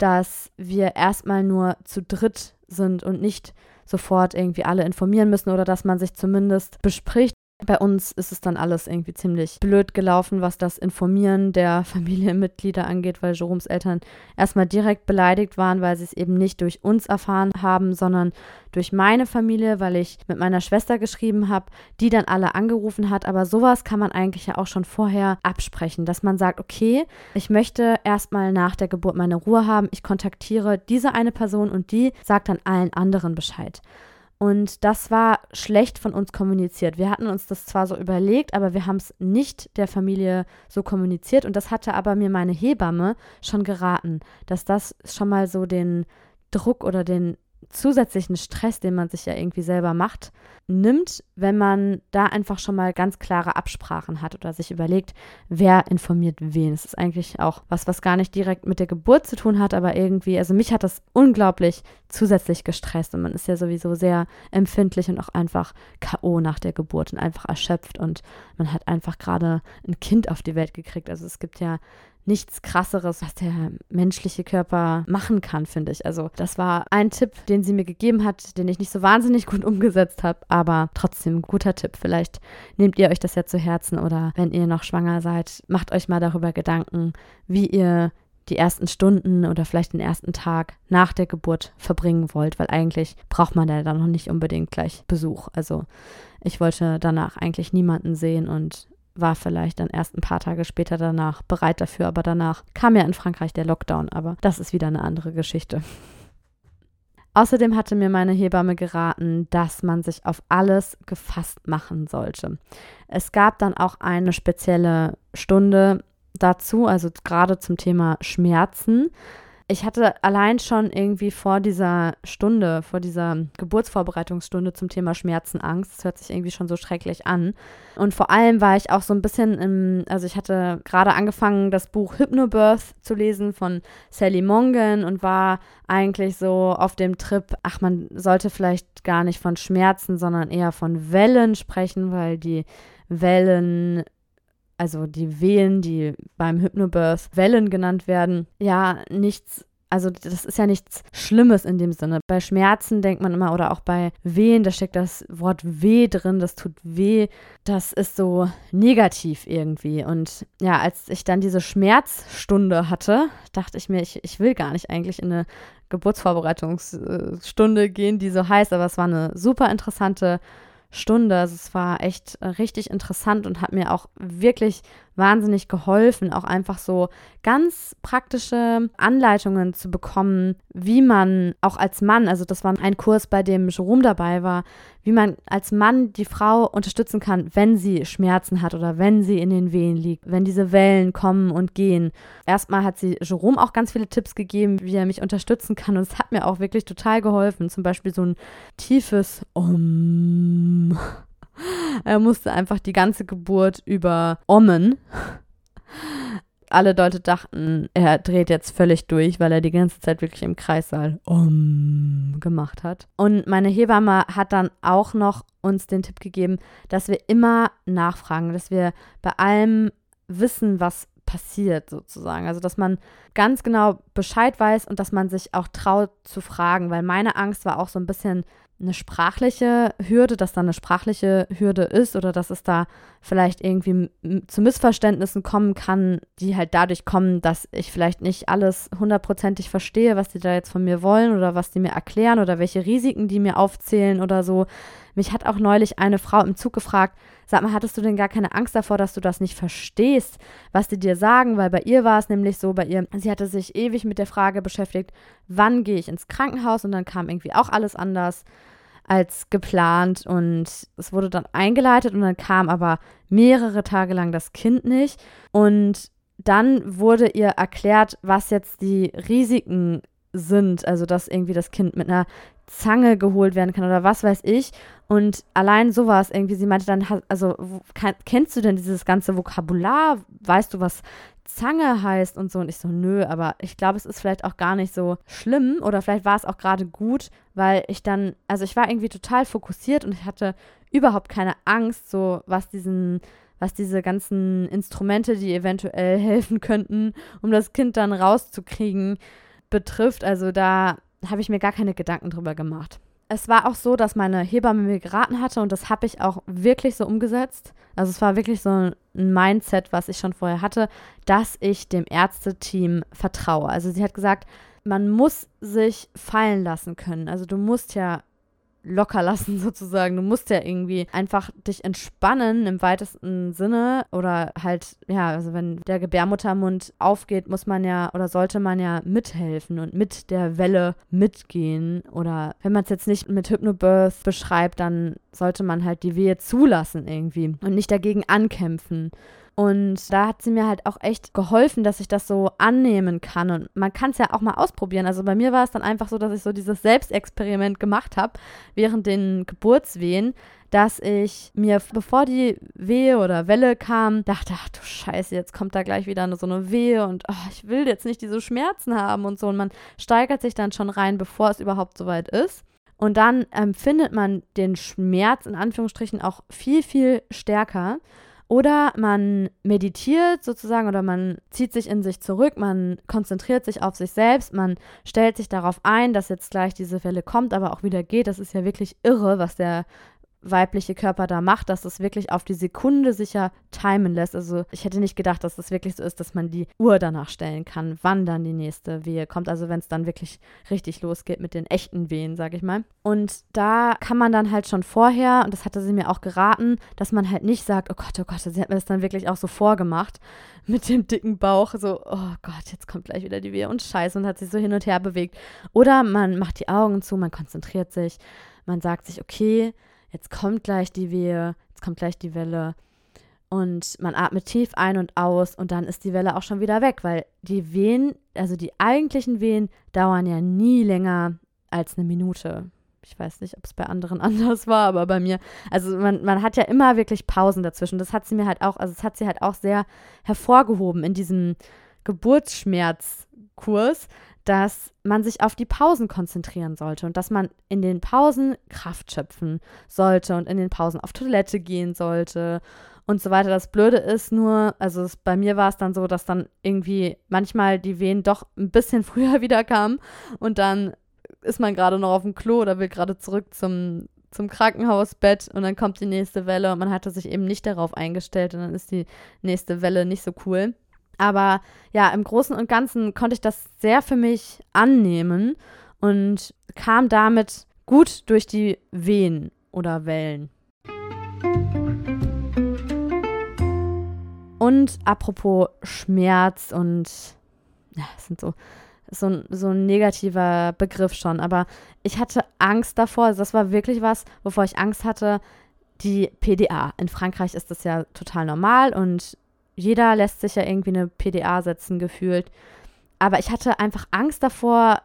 dass wir erstmal nur zu dritt sind und nicht sofort irgendwie alle informieren müssen oder dass man sich zumindest bespricht, bei uns ist es dann alles irgendwie ziemlich blöd gelaufen, was das Informieren der Familienmitglieder angeht, weil Jeroms Eltern erstmal direkt beleidigt waren, weil sie es eben nicht durch uns erfahren haben, sondern durch meine Familie, weil ich mit meiner Schwester geschrieben habe, die dann alle angerufen hat. Aber sowas kann man eigentlich ja auch schon vorher absprechen, dass man sagt, okay, ich möchte erstmal nach der Geburt meine Ruhe haben, ich kontaktiere diese eine Person und die sagt dann allen anderen Bescheid. Und das war schlecht von uns kommuniziert. Wir hatten uns das zwar so überlegt, aber wir haben es nicht der Familie so kommuniziert. Und das hatte aber mir meine Hebamme schon geraten, dass das schon mal so den Druck oder den zusätzlichen Stress, den man sich ja irgendwie selber macht, nimmt, wenn man da einfach schon mal ganz klare Absprachen hat oder sich überlegt, wer informiert wen. Es ist eigentlich auch was, was gar nicht direkt mit der Geburt zu tun hat, aber irgendwie, also mich hat das unglaublich zusätzlich gestresst und man ist ja sowieso sehr empfindlich und auch einfach K.O. nach der Geburt und einfach erschöpft und man hat einfach gerade ein Kind auf die Welt gekriegt. Also es gibt ja nichts krasseres, was der menschliche Körper machen kann, finde ich. Also das war ein Tipp, den sie mir gegeben hat, den ich nicht so wahnsinnig gut umgesetzt habe, aber trotzdem guter Tipp. Vielleicht nehmt ihr euch das ja zu Herzen oder wenn ihr noch schwanger seid, macht euch mal darüber Gedanken, wie ihr die ersten Stunden oder vielleicht den ersten Tag nach der Geburt verbringen wollt, weil eigentlich braucht man da dann noch nicht unbedingt gleich Besuch. Also ich wollte danach eigentlich niemanden sehen und war vielleicht dann erst ein paar Tage später danach bereit dafür, aber danach kam ja in Frankreich der Lockdown, aber das ist wieder eine andere Geschichte. Außerdem hatte mir meine Hebamme geraten, dass man sich auf alles gefasst machen sollte. Es gab dann auch eine spezielle Stunde dazu, also gerade zum Thema Schmerzen. Ich hatte allein schon irgendwie vor dieser Stunde, vor dieser Geburtsvorbereitungsstunde zum Thema Schmerzenangst, das hört sich irgendwie schon so schrecklich an. Und vor allem war ich auch so ein bisschen im, also ich hatte gerade angefangen, das Buch Hypnobirth zu lesen von Sally Mongan und war eigentlich so auf dem Trip, ach, man sollte vielleicht gar nicht von Schmerzen, sondern eher von Wellen sprechen, weil die Wellen also die Wehen, die beim Hypnobirth Wellen genannt werden, ja nichts also das ist ja nichts Schlimmes in dem Sinne. Bei Schmerzen denkt man immer oder auch bei Wehen, da steckt das Wort weh drin, das tut weh. Das ist so negativ irgendwie. Und ja, als ich dann diese Schmerzstunde hatte, dachte ich mir, ich, ich will gar nicht eigentlich in eine Geburtsvorbereitungsstunde gehen, die so heißt, aber es war eine super interessante Stunde. Also es war echt äh, richtig interessant und hat mir auch wirklich wahnsinnig geholfen, auch einfach so ganz praktische Anleitungen zu bekommen, wie man auch als Mann, also das war ein Kurs, bei dem Jerome dabei war, wie man als Mann die Frau unterstützen kann, wenn sie Schmerzen hat oder wenn sie in den Wehen liegt, wenn diese Wellen kommen und gehen. Erstmal hat sie Jerome auch ganz viele Tipps gegeben, wie er mich unterstützen kann und es hat mir auch wirklich total geholfen. Zum Beispiel so ein tiefes Um er musste einfach die ganze Geburt über ommen. Alle Leute dachten, er dreht jetzt völlig durch, weil er die ganze Zeit wirklich im Kreissaal um gemacht hat. Und meine Hebamme hat dann auch noch uns den Tipp gegeben, dass wir immer nachfragen, dass wir bei allem wissen, was passiert sozusagen. Also, dass man ganz genau Bescheid weiß und dass man sich auch traut zu fragen, weil meine Angst war auch so ein bisschen eine sprachliche Hürde, dass da eine sprachliche Hürde ist oder dass es da vielleicht irgendwie zu Missverständnissen kommen kann, die halt dadurch kommen, dass ich vielleicht nicht alles hundertprozentig verstehe, was die da jetzt von mir wollen oder was die mir erklären oder welche Risiken die mir aufzählen oder so. Mich hat auch neulich eine Frau im Zug gefragt, sag mal, hattest du denn gar keine Angst davor, dass du das nicht verstehst, was die dir sagen? Weil bei ihr war es nämlich so, bei ihr, sie hatte sich ewig mit der Frage beschäftigt, wann gehe ich ins Krankenhaus und dann kam irgendwie auch alles anders als geplant und es wurde dann eingeleitet und dann kam aber mehrere Tage lang das Kind nicht und dann wurde ihr erklärt, was jetzt die Risiken sind, also dass irgendwie das Kind mit einer Zange geholt werden kann oder was weiß ich. Und allein sowas irgendwie, sie meinte dann, also kennst du denn dieses ganze Vokabular? Weißt du, was Zange heißt und so. Und ich so, nö, aber ich glaube, es ist vielleicht auch gar nicht so schlimm oder vielleicht war es auch gerade gut, weil ich dann, also ich war irgendwie total fokussiert und ich hatte überhaupt keine Angst, so was diesen, was diese ganzen Instrumente, die eventuell helfen könnten, um das Kind dann rauszukriegen, betrifft. Also da habe ich mir gar keine Gedanken drüber gemacht es war auch so, dass meine Hebamme mir geraten hatte und das habe ich auch wirklich so umgesetzt. Also es war wirklich so ein Mindset, was ich schon vorher hatte, dass ich dem Ärzteteam vertraue. Also sie hat gesagt, man muss sich fallen lassen können. Also du musst ja locker lassen sozusagen. Du musst ja irgendwie einfach dich entspannen im weitesten Sinne oder halt, ja, also wenn der Gebärmuttermund aufgeht, muss man ja oder sollte man ja mithelfen und mit der Welle mitgehen oder wenn man es jetzt nicht mit Hypnobirth beschreibt, dann sollte man halt die Wehe zulassen irgendwie und nicht dagegen ankämpfen. Und da hat sie mir halt auch echt geholfen, dass ich das so annehmen kann. Und man kann es ja auch mal ausprobieren. Also bei mir war es dann einfach so, dass ich so dieses Selbstexperiment gemacht habe während den Geburtswehen, dass ich mir, bevor die Wehe oder Welle kam, dachte, ach du Scheiße, jetzt kommt da gleich wieder so eine Wehe und oh, ich will jetzt nicht diese Schmerzen haben und so. Und man steigert sich dann schon rein, bevor es überhaupt soweit ist. Und dann empfindet man den Schmerz in Anführungsstrichen auch viel, viel stärker. Oder man meditiert sozusagen oder man zieht sich in sich zurück, man konzentriert sich auf sich selbst, man stellt sich darauf ein, dass jetzt gleich diese Welle kommt, aber auch wieder geht. Das ist ja wirklich irre, was der weibliche Körper da macht, dass es wirklich auf die Sekunde sicher timen lässt. Also ich hätte nicht gedacht, dass das wirklich so ist, dass man die Uhr danach stellen kann, wann dann die nächste Wehe kommt. Also wenn es dann wirklich richtig losgeht mit den echten Wehen, sage ich mal. Und da kann man dann halt schon vorher, und das hatte sie mir auch geraten, dass man halt nicht sagt, oh Gott, oh Gott, sie hat mir das dann wirklich auch so vorgemacht mit dem dicken Bauch, so, oh Gott, jetzt kommt gleich wieder die Wehe und Scheiße und hat sich so hin und her bewegt. Oder man macht die Augen zu, man konzentriert sich, man sagt sich, okay, jetzt kommt gleich die Wehe, jetzt kommt gleich die Welle. und man atmet tief ein und aus und dann ist die Welle auch schon wieder weg, weil die Wehen, also die eigentlichen Wehen, dauern ja nie länger als eine Minute. Ich weiß nicht, ob es bei anderen anders war, aber bei mir, also man, man hat ja immer wirklich Pausen dazwischen. Das hat sie mir halt auch, also das hat sie halt auch sehr hervorgehoben in diesem Geburtsschmerzkurs, dass man sich auf die Pausen konzentrieren sollte und dass man in den Pausen Kraft schöpfen sollte und in den Pausen auf Toilette gehen sollte und so weiter. Das Blöde ist nur, also es, bei mir war es dann so, dass dann irgendwie manchmal die Wehen doch ein bisschen früher wieder kamen und dann ist man gerade noch auf dem Klo oder will gerade zurück zum, zum Krankenhausbett und dann kommt die nächste Welle und man hatte sich eben nicht darauf eingestellt und dann ist die nächste Welle nicht so cool. Aber ja, im Großen und Ganzen konnte ich das sehr für mich annehmen und kam damit gut durch die Wehen oder Wellen. Und apropos Schmerz und ja, das sind so, so, ein, so ein negativer Begriff schon, aber ich hatte Angst davor, also das war wirklich was, wovor ich Angst hatte, die PDA. In Frankreich ist das ja total normal und jeder lässt sich ja irgendwie eine PDA setzen, gefühlt. Aber ich hatte einfach Angst davor,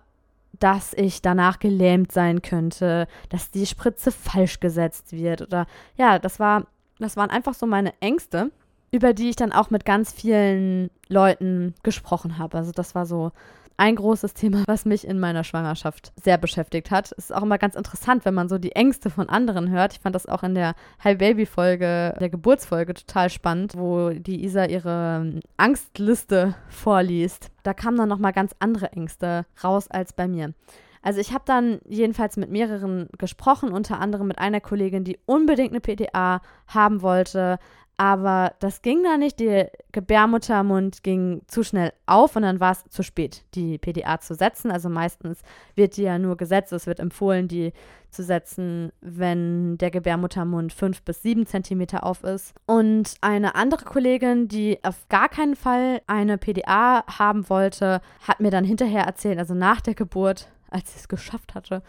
dass ich danach gelähmt sein könnte, dass die Spritze falsch gesetzt wird oder ja, das war das waren einfach so meine Ängste, über die ich dann auch mit ganz vielen Leuten gesprochen habe. Also das war so ein großes Thema, was mich in meiner Schwangerschaft sehr beschäftigt hat. Es ist auch immer ganz interessant, wenn man so die Ängste von anderen hört. Ich fand das auch in der Hi Baby Folge, der Geburtsfolge total spannend, wo die Isa ihre ähm, Angstliste vorliest. Da kamen dann noch mal ganz andere Ängste raus als bei mir. Also ich habe dann jedenfalls mit mehreren gesprochen, unter anderem mit einer Kollegin, die unbedingt eine PDA haben wollte, aber das ging da nicht. Der Gebärmuttermund ging zu schnell auf und dann war es zu spät, die PDA zu setzen. Also meistens wird die ja nur gesetzt. Es wird empfohlen, die zu setzen, wenn der Gebärmuttermund fünf bis sieben Zentimeter auf ist. Und eine andere Kollegin, die auf gar keinen Fall eine PDA haben wollte, hat mir dann hinterher erzählt, also nach der Geburt, als sie es geschafft hatte,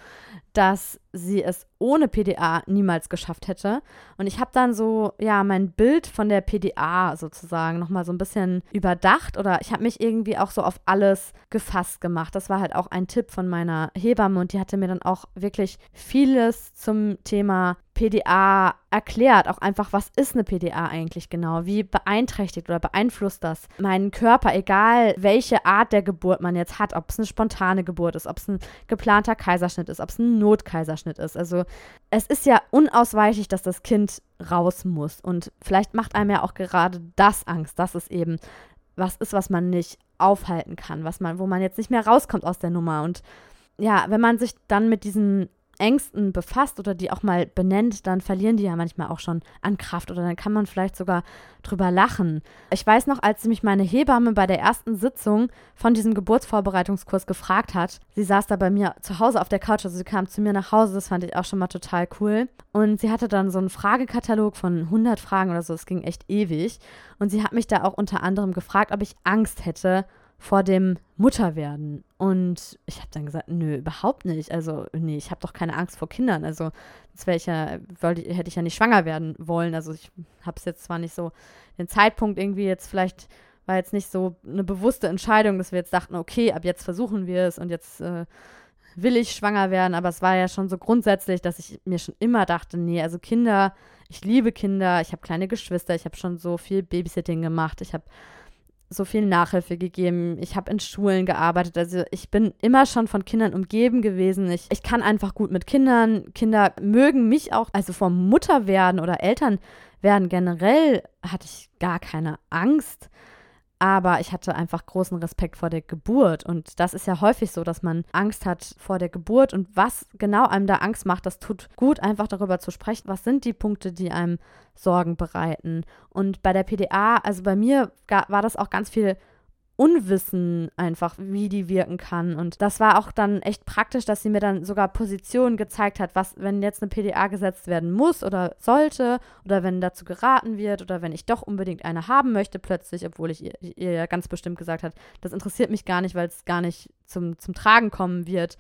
dass sie es ohne PDA niemals geschafft hätte. Und ich habe dann so, ja, mein Bild von der PDA sozusagen nochmal so ein bisschen überdacht oder ich habe mich irgendwie auch so auf alles gefasst gemacht. Das war halt auch ein Tipp von meiner Hebamme und die hatte mir dann auch wirklich vieles zum Thema PDA erklärt, auch einfach, was ist eine PDA eigentlich genau? Wie beeinträchtigt oder beeinflusst das meinen Körper, egal welche Art der Geburt man jetzt hat, ob es eine spontane Geburt ist, ob es ein geplanter Kaiserschnitt ist, ob es ein Notkaiserschnitt ist. Also es ist ja unausweichlich, dass das Kind raus muss. Und vielleicht macht einem ja auch gerade das Angst, dass es eben was ist, was man nicht aufhalten kann, was man, wo man jetzt nicht mehr rauskommt aus der Nummer. Und ja, wenn man sich dann mit diesen Ängsten befasst oder die auch mal benennt, dann verlieren die ja manchmal auch schon an Kraft oder dann kann man vielleicht sogar drüber lachen. Ich weiß noch, als mich meine Hebamme bei der ersten Sitzung von diesem Geburtsvorbereitungskurs gefragt hat, sie saß da bei mir zu Hause auf der Couch, also sie kam zu mir nach Hause, das fand ich auch schon mal total cool. Und sie hatte dann so einen Fragekatalog von 100 Fragen oder so, es ging echt ewig. Und sie hat mich da auch unter anderem gefragt, ob ich Angst hätte vor dem Mutterwerden. Und ich habe dann gesagt, nö, überhaupt nicht. Also, nee, ich habe doch keine Angst vor Kindern. Also, das ich ja, wollte, hätte ich ja nicht schwanger werden wollen. Also, ich habe es jetzt zwar nicht so, den Zeitpunkt irgendwie jetzt vielleicht war jetzt nicht so eine bewusste Entscheidung, dass wir jetzt dachten, okay, ab jetzt versuchen wir es und jetzt äh, will ich schwanger werden. Aber es war ja schon so grundsätzlich, dass ich mir schon immer dachte, nee, also Kinder, ich liebe Kinder, ich habe kleine Geschwister, ich habe schon so viel Babysitting gemacht, ich habe so viel Nachhilfe gegeben. Ich habe in Schulen gearbeitet. Also ich bin immer schon von Kindern umgeben gewesen. Ich, ich kann einfach gut mit Kindern. Kinder mögen mich auch. Also vor Mutter werden oder Eltern werden generell hatte ich gar keine Angst. Aber ich hatte einfach großen Respekt vor der Geburt. Und das ist ja häufig so, dass man Angst hat vor der Geburt. Und was genau einem da Angst macht, das tut gut, einfach darüber zu sprechen. Was sind die Punkte, die einem Sorgen bereiten? Und bei der PDA, also bei mir war das auch ganz viel Unwissen einfach, wie die wirken kann. Und das war auch dann echt praktisch, dass sie mir dann sogar Positionen gezeigt hat, was, wenn jetzt eine PDA gesetzt werden muss oder sollte oder wenn dazu geraten wird oder wenn ich doch unbedingt eine haben möchte plötzlich, obwohl ich ihr, ja ganz bestimmt gesagt hat, das interessiert mich gar nicht, weil es gar nicht zum, zum Tragen kommen wird.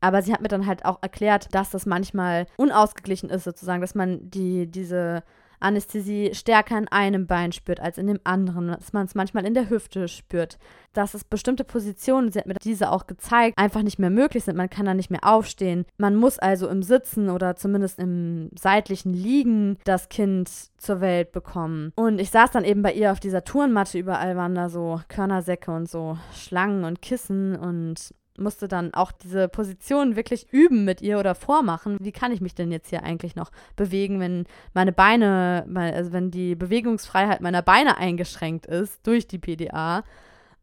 Aber sie hat mir dann halt auch erklärt, dass das manchmal unausgeglichen ist, sozusagen, dass man die, diese Anästhesie stärker in einem Bein spürt als in dem anderen, dass man es manchmal in der Hüfte spürt, dass es bestimmte Positionen, sie hat mir diese auch gezeigt, einfach nicht mehr möglich sind. Man kann da nicht mehr aufstehen. Man muss also im Sitzen oder zumindest im seitlichen Liegen das Kind zur Welt bekommen. Und ich saß dann eben bei ihr auf dieser Turnmatte, überall waren da so Körnersäcke und so Schlangen und Kissen und musste dann auch diese Position wirklich üben mit ihr oder vormachen. Wie kann ich mich denn jetzt hier eigentlich noch bewegen, wenn meine Beine, also wenn die Bewegungsfreiheit meiner Beine eingeschränkt ist durch die PDA?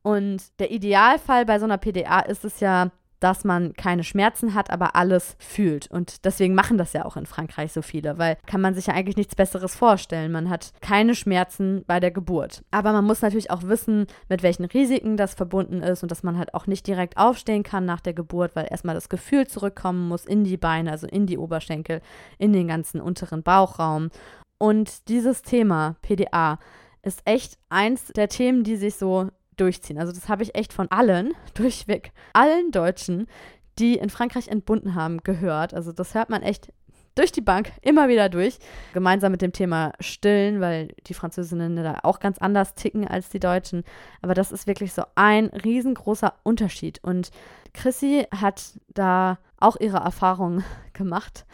Und der Idealfall bei so einer PDA ist es ja, dass man keine Schmerzen hat, aber alles fühlt. Und deswegen machen das ja auch in Frankreich so viele, weil kann man sich ja eigentlich nichts Besseres vorstellen. Man hat keine Schmerzen bei der Geburt. Aber man muss natürlich auch wissen, mit welchen Risiken das verbunden ist und dass man halt auch nicht direkt aufstehen kann nach der Geburt, weil erstmal das Gefühl zurückkommen muss in die Beine, also in die Oberschenkel, in den ganzen unteren Bauchraum. Und dieses Thema PDA ist echt eins der Themen, die sich so durchziehen. Also das habe ich echt von allen, durchweg, allen Deutschen, die in Frankreich entbunden haben, gehört. Also das hört man echt durch die Bank immer wieder durch. Gemeinsam mit dem Thema Stillen, weil die Französinnen da auch ganz anders ticken als die Deutschen. Aber das ist wirklich so ein riesengroßer Unterschied. Und Chrissy hat da auch ihre Erfahrungen gemacht,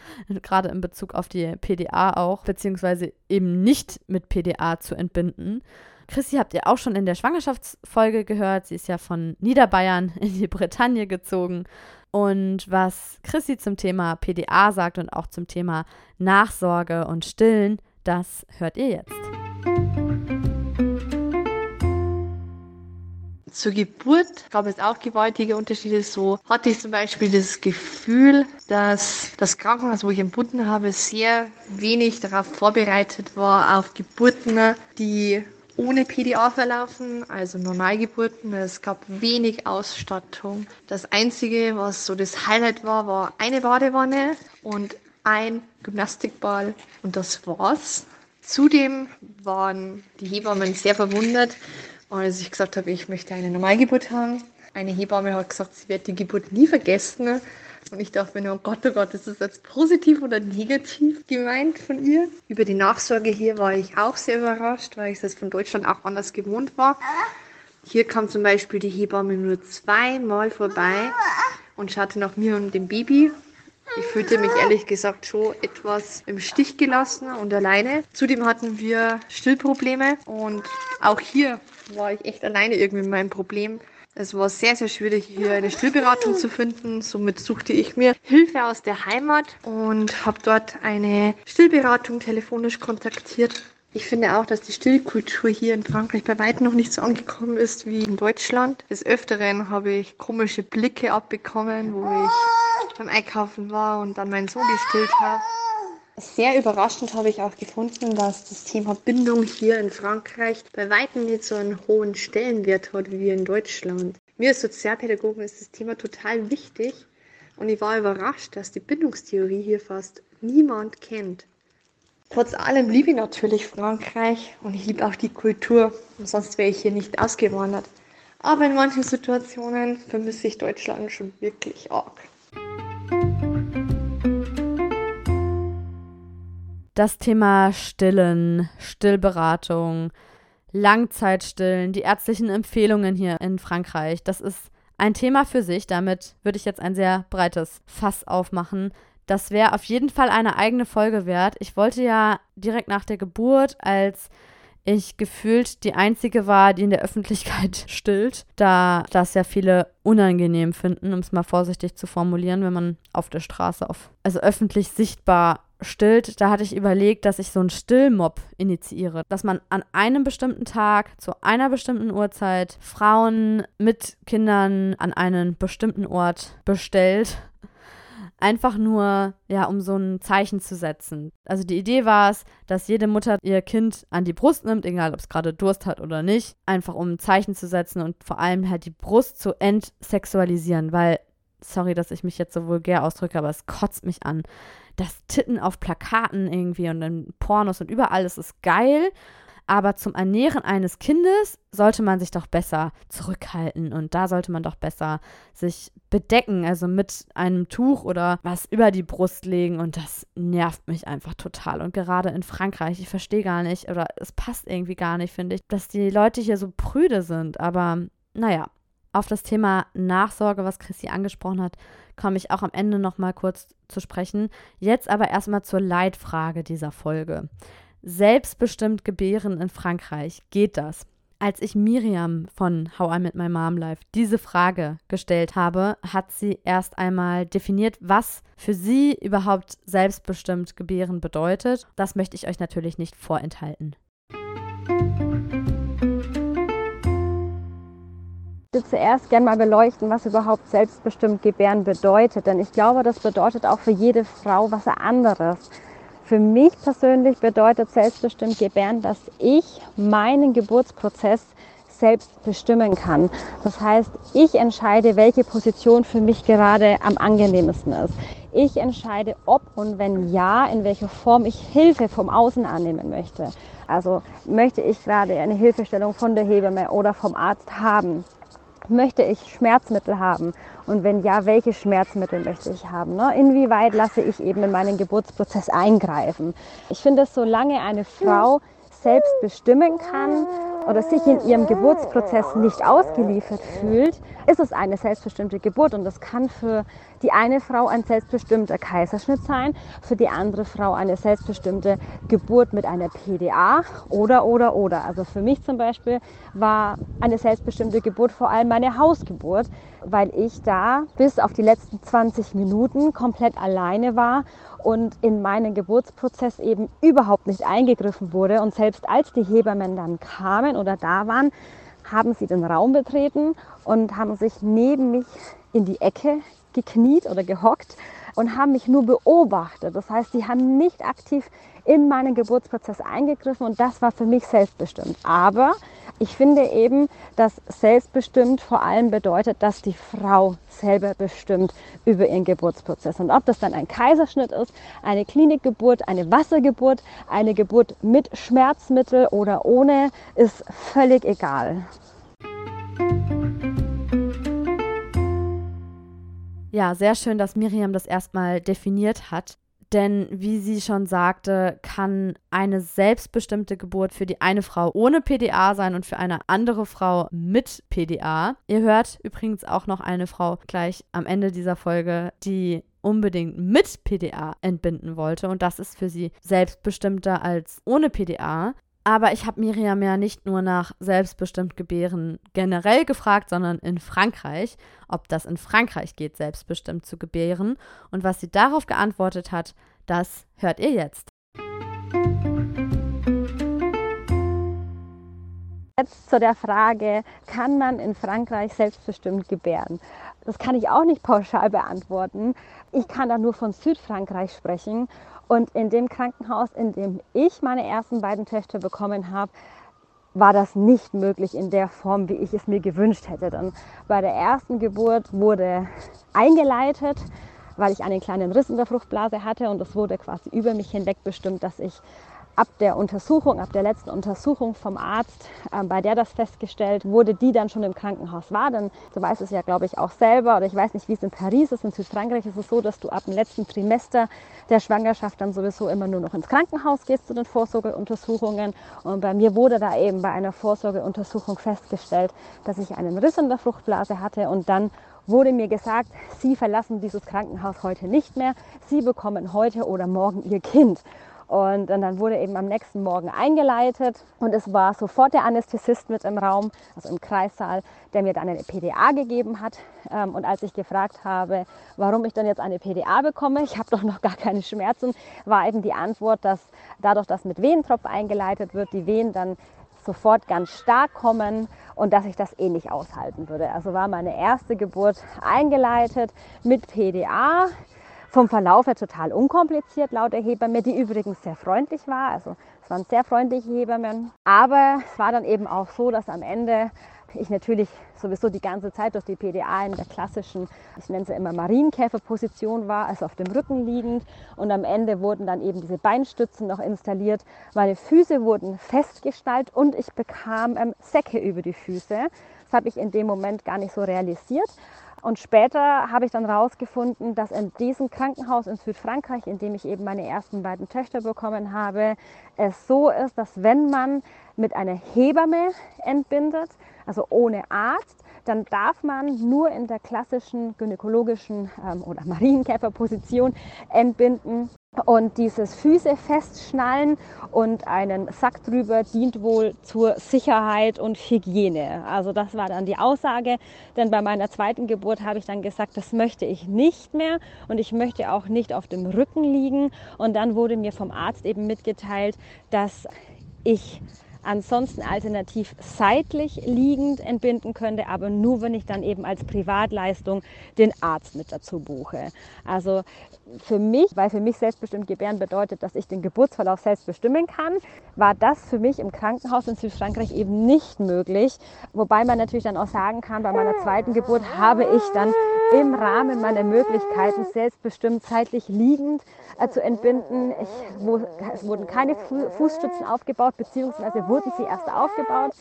gerade in Bezug auf die PDA auch, beziehungsweise eben nicht mit PDA zu entbinden. Chrissy habt ihr auch schon in der Schwangerschaftsfolge gehört. Sie ist ja von Niederbayern in die Bretagne gezogen. Und was Chrissy zum Thema PDA sagt und auch zum Thema Nachsorge und Stillen, das hört ihr jetzt. Zur Geburt gab es auch gewaltige Unterschiede. So hatte ich zum Beispiel das Gefühl, dass das Krankenhaus, wo ich entbunden habe, sehr wenig darauf vorbereitet war auf Geburten, die ohne PDA verlaufen, also Normalgeburten. Es gab wenig Ausstattung. Das Einzige, was so das Highlight war, war eine Badewanne und ein Gymnastikball und das war's. Zudem waren die Hebammen sehr verwundert, als ich gesagt habe, ich möchte eine Normalgeburt haben. Eine Hebamme hat gesagt, sie wird die Geburt nie vergessen und ich dachte mir nur, oh Gott, oh Gott, ist das jetzt positiv oder negativ gemeint von ihr? Über die Nachsorge hier war ich auch sehr überrascht, weil ich das von Deutschland auch anders gewohnt war. Hier kam zum Beispiel die Hebamme nur zweimal vorbei und schaute nach mir und dem Baby. Ich fühlte mich ehrlich gesagt schon etwas im Stich gelassen und alleine. Zudem hatten wir Stillprobleme und auch hier war ich echt alleine irgendwie mit meinem Problem. Es war sehr, sehr schwierig, hier eine Stillberatung zu finden. Somit suchte ich mir Hilfe aus der Heimat und habe dort eine Stillberatung telefonisch kontaktiert. Ich finde auch, dass die Stillkultur hier in Frankreich bei weitem noch nicht so angekommen ist wie in Deutschland. Des Öfteren habe ich komische Blicke abbekommen, wo ich beim Einkaufen war und dann meinen Sohn gestillt habe. Sehr überraschend habe ich auch gefunden, dass das Thema Bindung hier in Frankreich bei weitem nicht so einen hohen Stellenwert hat wie in Deutschland. Mir als Sozialpädagogen ist das Thema total wichtig und ich war überrascht, dass die Bindungstheorie hier fast niemand kennt. Trotz allem liebe ich natürlich Frankreich und ich liebe auch die Kultur, sonst wäre ich hier nicht ausgewandert. Aber in manchen Situationen vermisse ich Deutschland schon wirklich arg. Das Thema Stillen, Stillberatung, Langzeitstillen, die ärztlichen Empfehlungen hier in Frankreich, das ist ein Thema für sich. Damit würde ich jetzt ein sehr breites Fass aufmachen. Das wäre auf jeden Fall eine eigene Folge wert. Ich wollte ja direkt nach der Geburt, als ich gefühlt die einzige war, die in der Öffentlichkeit stillt, da das ja viele unangenehm finden, um es mal vorsichtig zu formulieren, wenn man auf der Straße auf, also öffentlich sichtbar stillt, da hatte ich überlegt, dass ich so einen Stillmob initiiere, dass man an einem bestimmten Tag zu einer bestimmten Uhrzeit Frauen mit Kindern an einen bestimmten Ort bestellt. Einfach nur, ja, um so ein Zeichen zu setzen. Also die Idee war es, dass jede Mutter ihr Kind an die Brust nimmt, egal ob es gerade Durst hat oder nicht, einfach um ein Zeichen zu setzen und vor allem halt die Brust zu entsexualisieren, weil sorry, dass ich mich jetzt so vulgär ausdrücke, aber es kotzt mich an das Titten auf Plakaten irgendwie und in Pornos und überall, das ist geil. Aber zum Ernähren eines Kindes sollte man sich doch besser zurückhalten und da sollte man doch besser sich bedecken, also mit einem Tuch oder was über die Brust legen und das nervt mich einfach total. Und gerade in Frankreich, ich verstehe gar nicht oder es passt irgendwie gar nicht, finde ich, dass die Leute hier so prüde sind. Aber naja, auf das Thema Nachsorge, was Chrissy angesprochen hat, komme ich auch am Ende noch mal kurz zu sprechen. Jetzt aber erstmal zur Leitfrage dieser Folge. Selbstbestimmt gebären in Frankreich, geht das? Als ich Miriam von How I Met My Mom Life diese Frage gestellt habe, hat sie erst einmal definiert, was für sie überhaupt selbstbestimmt gebären bedeutet. Das möchte ich euch natürlich nicht vorenthalten. Zuerst gerne mal beleuchten, was überhaupt selbstbestimmt gebären bedeutet. Denn ich glaube, das bedeutet auch für jede Frau was anderes. Für mich persönlich bedeutet selbstbestimmt gebären, dass ich meinen Geburtsprozess selbst bestimmen kann. Das heißt, ich entscheide, welche Position für mich gerade am angenehmsten ist. Ich entscheide, ob und wenn ja, in welcher Form ich Hilfe vom Außen annehmen möchte. Also möchte ich gerade eine Hilfestellung von der Hebamme oder vom Arzt haben möchte ich Schmerzmittel haben? Und wenn ja, welche Schmerzmittel möchte ich haben? Ne? Inwieweit lasse ich eben in meinen Geburtsprozess eingreifen? Ich finde, solange eine Frau selbst bestimmen kann oder sich in ihrem Geburtsprozess nicht ausgeliefert fühlt, ist es eine selbstbestimmte Geburt. Und das kann für die eine Frau ein selbstbestimmter Kaiserschnitt sein, für die andere Frau eine selbstbestimmte Geburt mit einer PDA oder, oder, oder. Also für mich zum Beispiel war eine selbstbestimmte Geburt vor allem meine Hausgeburt, weil ich da bis auf die letzten 20 Minuten komplett alleine war und in meinen Geburtsprozess eben überhaupt nicht eingegriffen wurde. Und selbst als die Hebammen dann kamen oder da waren, haben sie den Raum betreten und haben sich neben mich in die Ecke gekniet oder gehockt und haben mich nur beobachtet. Das heißt, sie haben nicht aktiv in meinen Geburtsprozess eingegriffen und das war für mich selbstbestimmt. Aber ich finde eben, dass selbstbestimmt vor allem bedeutet, dass die Frau selber bestimmt über ihren Geburtsprozess. Und ob das dann ein Kaiserschnitt ist, eine Klinikgeburt, eine Wassergeburt, eine Geburt mit Schmerzmittel oder ohne, ist völlig egal. Ja, sehr schön, dass Miriam das erstmal definiert hat. Denn wie sie schon sagte, kann eine selbstbestimmte Geburt für die eine Frau ohne PDA sein und für eine andere Frau mit PDA. Ihr hört übrigens auch noch eine Frau gleich am Ende dieser Folge, die unbedingt mit PDA entbinden wollte. Und das ist für sie selbstbestimmter als ohne PDA. Aber ich habe Miriam ja nicht nur nach selbstbestimmt gebären generell gefragt, sondern in Frankreich, ob das in Frankreich geht, selbstbestimmt zu gebären. Und was sie darauf geantwortet hat, das hört ihr jetzt. Jetzt zu der Frage, kann man in Frankreich selbstbestimmt gebären? Das kann ich auch nicht pauschal beantworten. Ich kann da nur von Südfrankreich sprechen und in dem Krankenhaus, in dem ich meine ersten beiden Töchter bekommen habe, war das nicht möglich in der Form, wie ich es mir gewünscht hätte. Dann bei der ersten Geburt wurde eingeleitet, weil ich einen kleinen Riss in der Fruchtblase hatte und es wurde quasi über mich hinweg bestimmt, dass ich ab der Untersuchung, ab der letzten Untersuchung vom Arzt, äh, bei der das festgestellt wurde, die dann schon im Krankenhaus war. Denn du weißt es ja, glaube ich, auch selber, oder ich weiß nicht, wie es in Paris ist, in Südfrankreich ist es so, dass du ab dem letzten Trimester der Schwangerschaft dann sowieso immer nur noch ins Krankenhaus gehst zu den Vorsorgeuntersuchungen. Und bei mir wurde da eben bei einer Vorsorgeuntersuchung festgestellt, dass ich einen Riss in der Fruchtblase hatte und dann wurde mir gesagt, Sie verlassen dieses Krankenhaus heute nicht mehr, Sie bekommen heute oder morgen Ihr Kind. Und dann wurde eben am nächsten Morgen eingeleitet und es war sofort der Anästhesist mit im Raum, also im Kreissaal, der mir dann eine PDA gegeben hat. Ähm, und als ich gefragt habe, warum ich dann jetzt eine PDA bekomme, ich habe doch noch gar keine Schmerzen, war eben die Antwort, dass dadurch, dass mit Wehentropf eingeleitet wird, die Wehen dann sofort ganz stark kommen und dass ich das eh nicht aushalten würde. Also war meine erste Geburt eingeleitet mit PDA vom Verlauf her total unkompliziert laut der Hebamme, die übrigens sehr freundlich war. Also es waren sehr freundliche Hebammen. Aber es war dann eben auch so, dass am Ende ich natürlich sowieso die ganze Zeit durch die PDA in der klassischen, ich nenne sie immer Marienkäferposition war, also auf dem Rücken liegend. Und am Ende wurden dann eben diese Beinstützen noch installiert. Meine Füße wurden festgestellt und ich bekam ähm, Säcke über die Füße. Das habe ich in dem Moment gar nicht so realisiert. Und später habe ich dann herausgefunden, dass in diesem Krankenhaus in Südfrankreich, in dem ich eben meine ersten beiden Töchter bekommen habe, es so ist, dass wenn man mit einer Hebamme entbindet, also ohne Arzt, dann darf man nur in der klassischen gynäkologischen ähm, oder Marienkäferposition entbinden. Und dieses Füße festschnallen und einen Sack drüber dient wohl zur Sicherheit und Hygiene. Also das war dann die Aussage. Denn bei meiner zweiten Geburt habe ich dann gesagt, das möchte ich nicht mehr und ich möchte auch nicht auf dem Rücken liegen. Und dann wurde mir vom Arzt eben mitgeteilt, dass ich ansonsten alternativ seitlich liegend entbinden könnte, aber nur wenn ich dann eben als Privatleistung den Arzt mit dazu buche. Also für mich, weil für mich selbstbestimmt gebären bedeutet, dass ich den Geburtsverlauf selbst bestimmen kann, war das für mich im Krankenhaus in Südfrankreich eben nicht möglich. Wobei man natürlich dann auch sagen kann, bei meiner zweiten Geburt habe ich dann im Rahmen meiner Möglichkeiten selbstbestimmt zeitlich liegend äh, zu entbinden. Ich, wo, es wurden keine Fu Fußstützen aufgebaut, beziehungsweise wurden sie erst aufgebaut.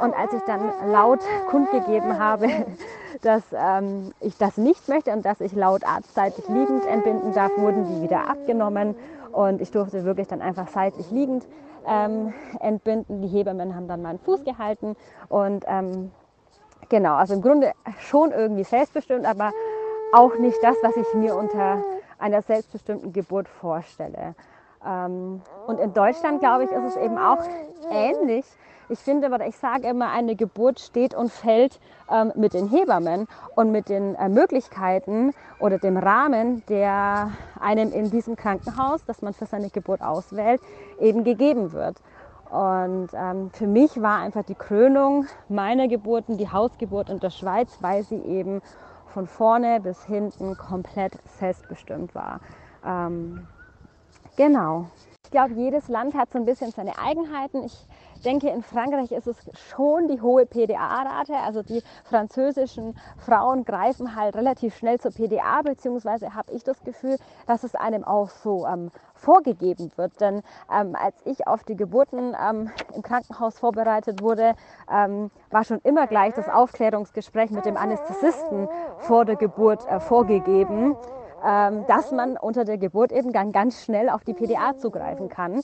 Und als ich dann laut kundgegeben habe, dass ähm, ich das nicht möchte und dass ich laut arztseitig liegend entbinden darf, wurden die wieder abgenommen und ich durfte wirklich dann einfach seitlich liegend ähm, entbinden. Die Hebammen haben dann meinen Fuß gehalten und ähm, genau, also im Grunde schon irgendwie selbstbestimmt, aber auch nicht das, was ich mir unter einer selbstbestimmten Geburt vorstelle. Ähm, und in Deutschland, glaube ich, ist es eben auch ähnlich. Ich finde, aber ich sage immer, eine Geburt steht und fällt ähm, mit den Hebammen und mit den äh, Möglichkeiten oder dem Rahmen, der einem in diesem Krankenhaus, das man für seine Geburt auswählt, eben gegeben wird. Und ähm, für mich war einfach die Krönung meiner Geburten die Hausgeburt in der Schweiz, weil sie eben von vorne bis hinten komplett selbstbestimmt war. Ähm, genau. Ich glaube, jedes Land hat so ein bisschen seine Eigenheiten. Ich denke, in Frankreich ist es schon die hohe PDA-Rate. Also die französischen Frauen greifen halt relativ schnell zur PDA, beziehungsweise habe ich das Gefühl, dass es einem auch so ähm, vorgegeben wird. Denn ähm, als ich auf die Geburten ähm, im Krankenhaus vorbereitet wurde, ähm, war schon immer gleich das Aufklärungsgespräch mit dem Anästhesisten vor der Geburt äh, vorgegeben ähm, dass man unter der Geburt eben ganz schnell auf die PDA zugreifen kann.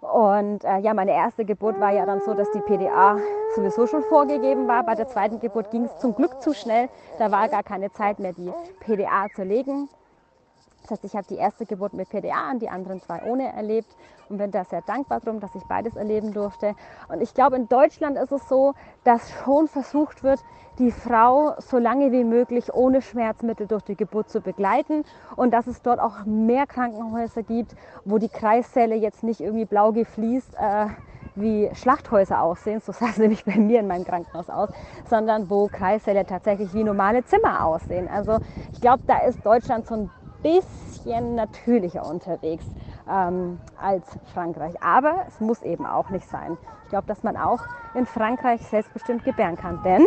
Und äh, ja, meine erste Geburt war ja dann so, dass die PDA sowieso schon vorgegeben war. Bei der zweiten Geburt ging es zum Glück zu schnell. Da war gar keine Zeit mehr, die PDA zu legen. Das heißt, ich habe die erste Geburt mit PDA und die anderen zwei ohne erlebt und bin da sehr dankbar drum, dass ich beides erleben durfte. Und ich glaube, in Deutschland ist es so, dass schon versucht wird, die Frau so lange wie möglich ohne Schmerzmittel durch die Geburt zu begleiten und dass es dort auch mehr Krankenhäuser gibt, wo die Kreissäle jetzt nicht irgendwie blau gefliest äh, wie Schlachthäuser aussehen, so sah es nämlich bei mir in meinem Krankenhaus aus, sondern wo Kreissäle tatsächlich wie normale Zimmer aussehen. Also ich glaube, da ist Deutschland so ein bisschen natürlicher unterwegs ähm, als Frankreich. Aber es muss eben auch nicht sein. Ich glaube, dass man auch in Frankreich selbstbestimmt gebären kann. Denn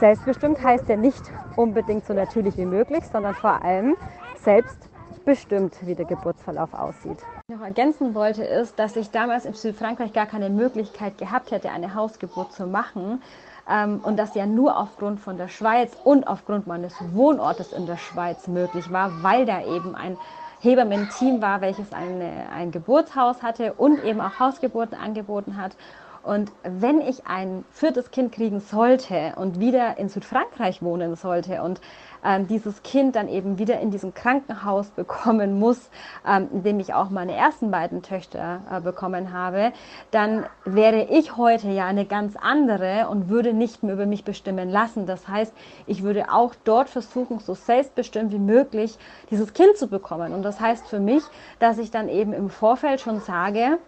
selbstbestimmt heißt ja nicht unbedingt so natürlich wie möglich, sondern vor allem selbstbestimmt, wie der Geburtsverlauf aussieht. Noch ergänzen wollte ist, dass ich damals in Südfrankreich gar keine Möglichkeit gehabt hätte, eine Hausgeburt zu machen, ähm, und das ja nur aufgrund von der Schweiz und aufgrund meines Wohnortes in der Schweiz möglich war, weil da eben ein Hebammen-Team war, welches eine, ein Geburtshaus hatte und eben auch Hausgeburten angeboten hat. Und wenn ich ein viertes Kind kriegen sollte und wieder in Südfrankreich wohnen sollte und ähm, dieses Kind dann eben wieder in diesem Krankenhaus bekommen muss, ähm, in dem ich auch meine ersten beiden Töchter äh, bekommen habe, dann wäre ich heute ja eine ganz andere und würde nicht mehr über mich bestimmen lassen. Das heißt, ich würde auch dort versuchen, so selbstbestimmt wie möglich dieses Kind zu bekommen. Und das heißt für mich, dass ich dann eben im Vorfeld schon sage,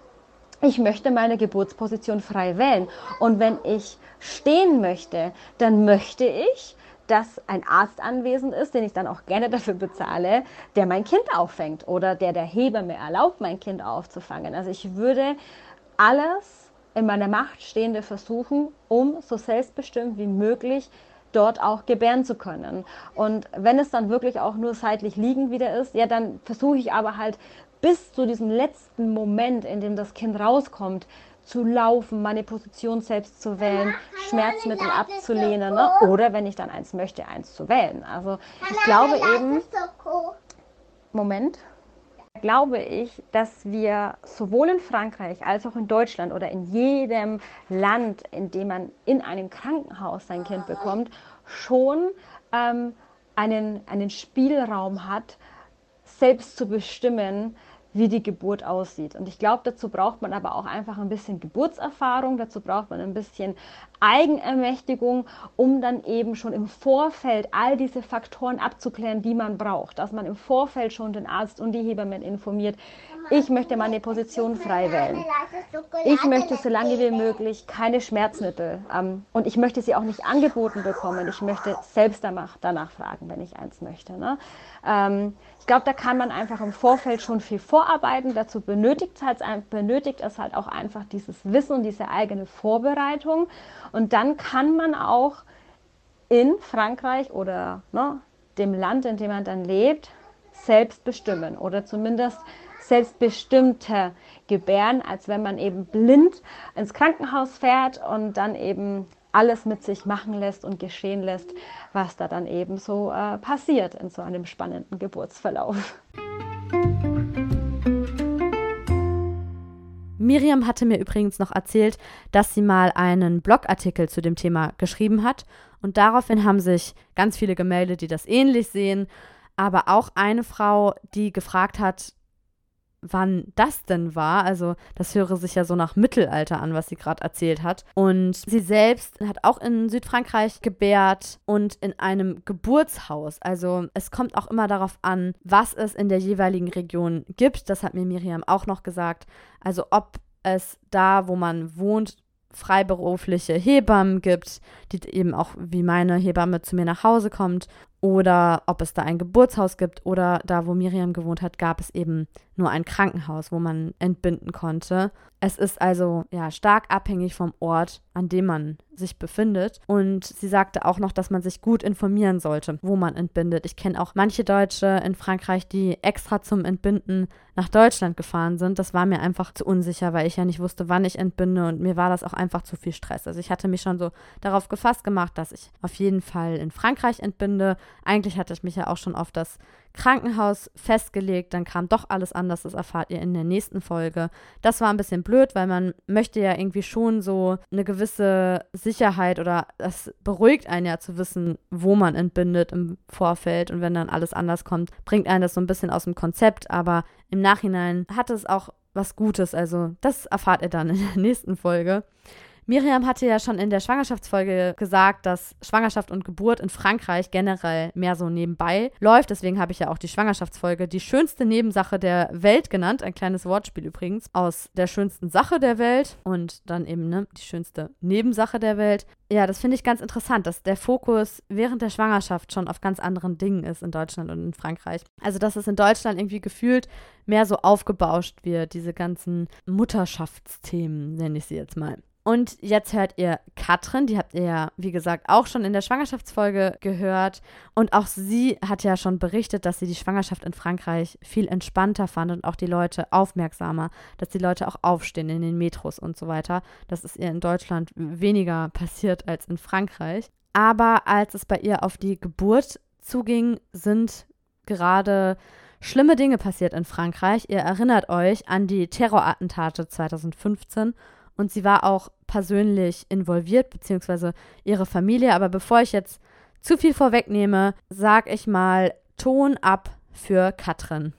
ich möchte meine Geburtsposition frei wählen. Und wenn ich stehen möchte, dann möchte ich, dass ein Arzt anwesend ist, den ich dann auch gerne dafür bezahle, der mein Kind auffängt oder der der Hebamme erlaubt, mein Kind aufzufangen. Also ich würde alles in meiner Macht Stehende versuchen, um so selbstbestimmt wie möglich dort auch gebären zu können. Und wenn es dann wirklich auch nur seitlich liegend wieder ist, ja, dann versuche ich aber halt bis zu diesem letzten Moment, in dem das Kind rauskommt, zu laufen, meine Position selbst zu wählen, Schmerzmittel abzulehnen ne? oder wenn ich dann eins möchte, eins zu wählen. Also ich glaube eben, Moment, glaube ich, dass wir sowohl in Frankreich als auch in Deutschland oder in jedem Land, in dem man in einem Krankenhaus sein Kind bekommt, schon ähm, einen, einen Spielraum hat, selbst zu bestimmen, wie die Geburt aussieht. Und ich glaube, dazu braucht man aber auch einfach ein bisschen Geburtserfahrung, dazu braucht man ein bisschen Eigenermächtigung, um dann eben schon im Vorfeld all diese Faktoren abzuklären, die man braucht. Dass man im Vorfeld schon den Arzt und die Hebammen informiert. Ich möchte meine Position frei wählen. Ich möchte so lange wie möglich keine Schmerzmittel. Ähm, und ich möchte sie auch nicht angeboten bekommen. Ich möchte selbst danach, danach fragen, wenn ich eins möchte. Ne? Ähm, glaube, da kann man einfach im Vorfeld schon viel vorarbeiten. Dazu benötigt es halt, benötigt es halt auch einfach dieses Wissen und diese eigene Vorbereitung. Und dann kann man auch in Frankreich oder ne, dem Land, in dem man dann lebt, selbst bestimmen oder zumindest selbstbestimmter gebären, als wenn man eben blind ins Krankenhaus fährt und dann eben alles mit sich machen lässt und geschehen lässt, was da dann eben so äh, passiert in so einem spannenden Geburtsverlauf. Miriam hatte mir übrigens noch erzählt, dass sie mal einen Blogartikel zu dem Thema geschrieben hat und daraufhin haben sich ganz viele gemeldet, die das ähnlich sehen, aber auch eine Frau, die gefragt hat, wann das denn war. Also das höre sich ja so nach Mittelalter an, was sie gerade erzählt hat. Und sie selbst hat auch in Südfrankreich gebärt und in einem Geburtshaus. Also es kommt auch immer darauf an, was es in der jeweiligen Region gibt. Das hat mir Miriam auch noch gesagt. Also ob es da, wo man wohnt, freiberufliche Hebammen gibt, die eben auch wie meine Hebamme zu mir nach Hause kommt oder ob es da ein Geburtshaus gibt oder da, wo Miriam gewohnt hat, gab es eben nur ein Krankenhaus, wo man entbinden konnte. Es ist also ja stark abhängig vom Ort, an dem man sich befindet. Und sie sagte auch noch, dass man sich gut informieren sollte, wo man entbindet. Ich kenne auch manche Deutsche in Frankreich, die extra zum Entbinden nach Deutschland gefahren sind. Das war mir einfach zu unsicher, weil ich ja nicht wusste, wann ich entbinde und mir war das auch einfach zu viel Stress. Also ich hatte mich schon so darauf gefasst gemacht, dass ich auf jeden Fall in Frankreich entbinde. Eigentlich hatte ich mich ja auch schon auf das Krankenhaus festgelegt, dann kam doch alles anders, das erfahrt ihr in der nächsten Folge. Das war ein bisschen blöd, weil man möchte ja irgendwie schon so eine gewisse Sicherheit oder das beruhigt einen ja zu wissen, wo man entbindet im Vorfeld und wenn dann alles anders kommt, bringt einen das so ein bisschen aus dem Konzept, aber im Nachhinein hat es auch was Gutes, also das erfahrt ihr dann in der nächsten Folge. Miriam hatte ja schon in der Schwangerschaftsfolge gesagt, dass Schwangerschaft und Geburt in Frankreich generell mehr so nebenbei läuft. Deswegen habe ich ja auch die Schwangerschaftsfolge die schönste Nebensache der Welt genannt. Ein kleines Wortspiel übrigens. Aus der schönsten Sache der Welt und dann eben ne, die schönste Nebensache der Welt. Ja, das finde ich ganz interessant, dass der Fokus während der Schwangerschaft schon auf ganz anderen Dingen ist in Deutschland und in Frankreich. Also, dass es in Deutschland irgendwie gefühlt mehr so aufgebauscht wird, diese ganzen Mutterschaftsthemen, nenne ich sie jetzt mal. Und jetzt hört ihr Katrin, die habt ihr ja, wie gesagt, auch schon in der Schwangerschaftsfolge gehört. Und auch sie hat ja schon berichtet, dass sie die Schwangerschaft in Frankreich viel entspannter fand und auch die Leute aufmerksamer, dass die Leute auch aufstehen in den Metros und so weiter. Das ist ihr in Deutschland weniger passiert als in Frankreich. Aber als es bei ihr auf die Geburt zuging, sind gerade schlimme Dinge passiert in Frankreich. Ihr erinnert euch an die Terrorattentate 2015 und sie war auch persönlich involviert, beziehungsweise ihre Familie. Aber bevor ich jetzt zu viel vorwegnehme, sag ich mal Ton ab für Katrin.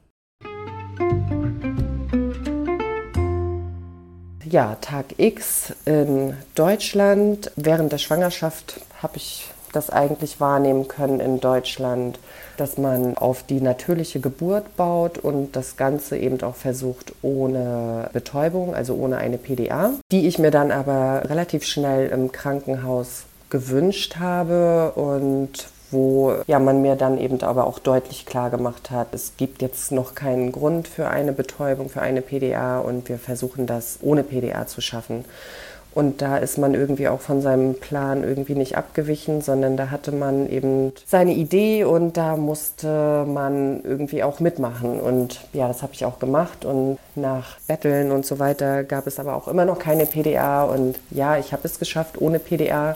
Ja, Tag X in Deutschland. Während der Schwangerschaft habe ich das eigentlich wahrnehmen können in Deutschland, dass man auf die natürliche Geburt baut und das Ganze eben auch versucht ohne Betäubung, also ohne eine PDA, die ich mir dann aber relativ schnell im Krankenhaus gewünscht habe und wo ja man mir dann eben aber auch deutlich klar gemacht hat, es gibt jetzt noch keinen Grund für eine Betäubung, für eine PDA und wir versuchen das ohne PDA zu schaffen. Und da ist man irgendwie auch von seinem Plan irgendwie nicht abgewichen, sondern da hatte man eben seine Idee und da musste man irgendwie auch mitmachen. Und ja, das habe ich auch gemacht. Und nach Betteln und so weiter gab es aber auch immer noch keine PDA. Und ja, ich habe es geschafft ohne PDA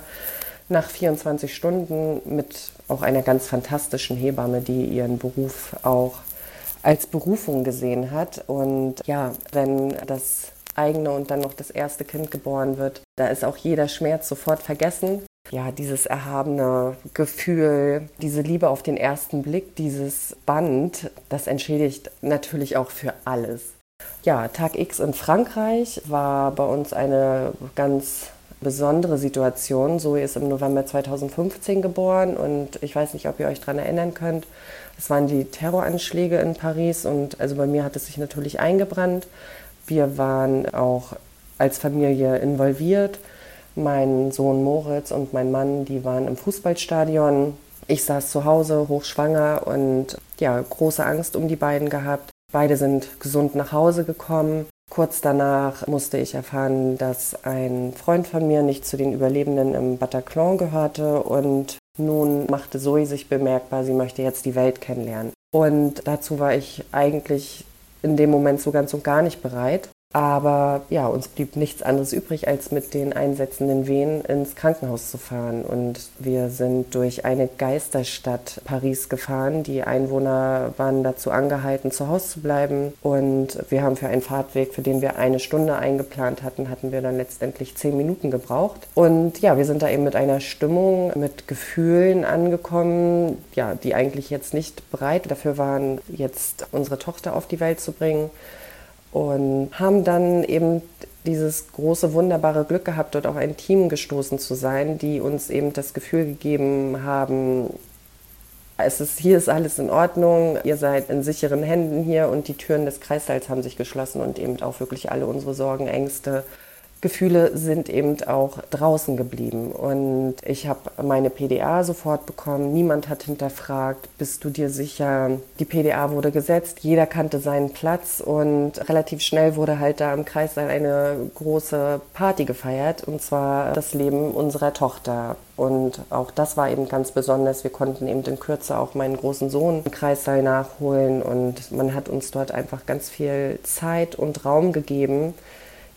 nach 24 Stunden mit auch einer ganz fantastischen Hebamme, die ihren Beruf auch als Berufung gesehen hat. Und ja, wenn das eigene und dann noch das erste Kind geboren wird, da ist auch jeder Schmerz sofort vergessen. Ja, dieses erhabene Gefühl, diese Liebe auf den ersten Blick, dieses Band, das entschädigt natürlich auch für alles. Ja, Tag X in Frankreich war bei uns eine ganz besondere Situation. Zoe ist im November 2015 geboren und ich weiß nicht, ob ihr euch daran erinnern könnt. Es waren die Terroranschläge in Paris und also bei mir hat es sich natürlich eingebrannt. Wir waren auch als Familie involviert. Mein Sohn Moritz und mein Mann, die waren im Fußballstadion. Ich saß zu Hause, hochschwanger und ja, große Angst um die beiden gehabt. Beide sind gesund nach Hause gekommen. Kurz danach musste ich erfahren, dass ein Freund von mir nicht zu den Überlebenden im Bataclan gehörte und nun machte Zoe sich bemerkbar, sie möchte jetzt die Welt kennenlernen. Und dazu war ich eigentlich in dem Moment so ganz und gar nicht bereit. Aber ja, uns blieb nichts anderes übrig, als mit den einsetzenden Wehen ins Krankenhaus zu fahren. Und wir sind durch eine Geisterstadt Paris gefahren. Die Einwohner waren dazu angehalten, zu Hause zu bleiben. Und wir haben für einen Fahrtweg, für den wir eine Stunde eingeplant hatten, hatten wir dann letztendlich zehn Minuten gebraucht. Und ja, wir sind da eben mit einer Stimmung, mit Gefühlen angekommen, ja, die eigentlich jetzt nicht bereit dafür waren, jetzt unsere Tochter auf die Welt zu bringen und haben dann eben dieses große, wunderbare Glück gehabt, dort auch ein Team gestoßen zu sein, die uns eben das Gefühl gegeben haben, es ist, hier ist alles in Ordnung, ihr seid in sicheren Händen hier und die Türen des Kreißsaals haben sich geschlossen und eben auch wirklich alle unsere Sorgen, Ängste, Gefühle sind eben auch draußen geblieben. Und ich habe meine PDA sofort bekommen. Niemand hat hinterfragt, bist du dir sicher? Die PDA wurde gesetzt, jeder kannte seinen Platz und relativ schnell wurde halt da im Kreis eine große Party gefeiert und zwar das Leben unserer Tochter. Und auch das war eben ganz besonders. Wir konnten eben in Kürze auch meinen großen Sohn im Kreissaal nachholen und man hat uns dort einfach ganz viel Zeit und Raum gegeben,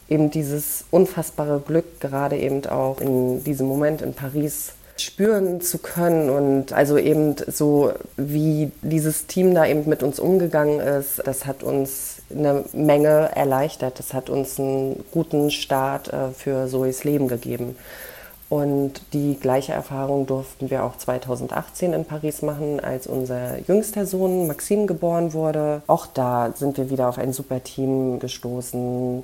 eben dieses unfassbare Glück gerade eben auch in diesem Moment in Paris spüren zu können und also eben so wie dieses Team da eben mit uns umgegangen ist, das hat uns eine Menge erleichtert, das hat uns einen guten Start äh, für Zoes Leben gegeben. Und die gleiche Erfahrung durften wir auch 2018 in Paris machen, als unser jüngster Sohn Maxim geboren wurde. Auch da sind wir wieder auf ein super Team gestoßen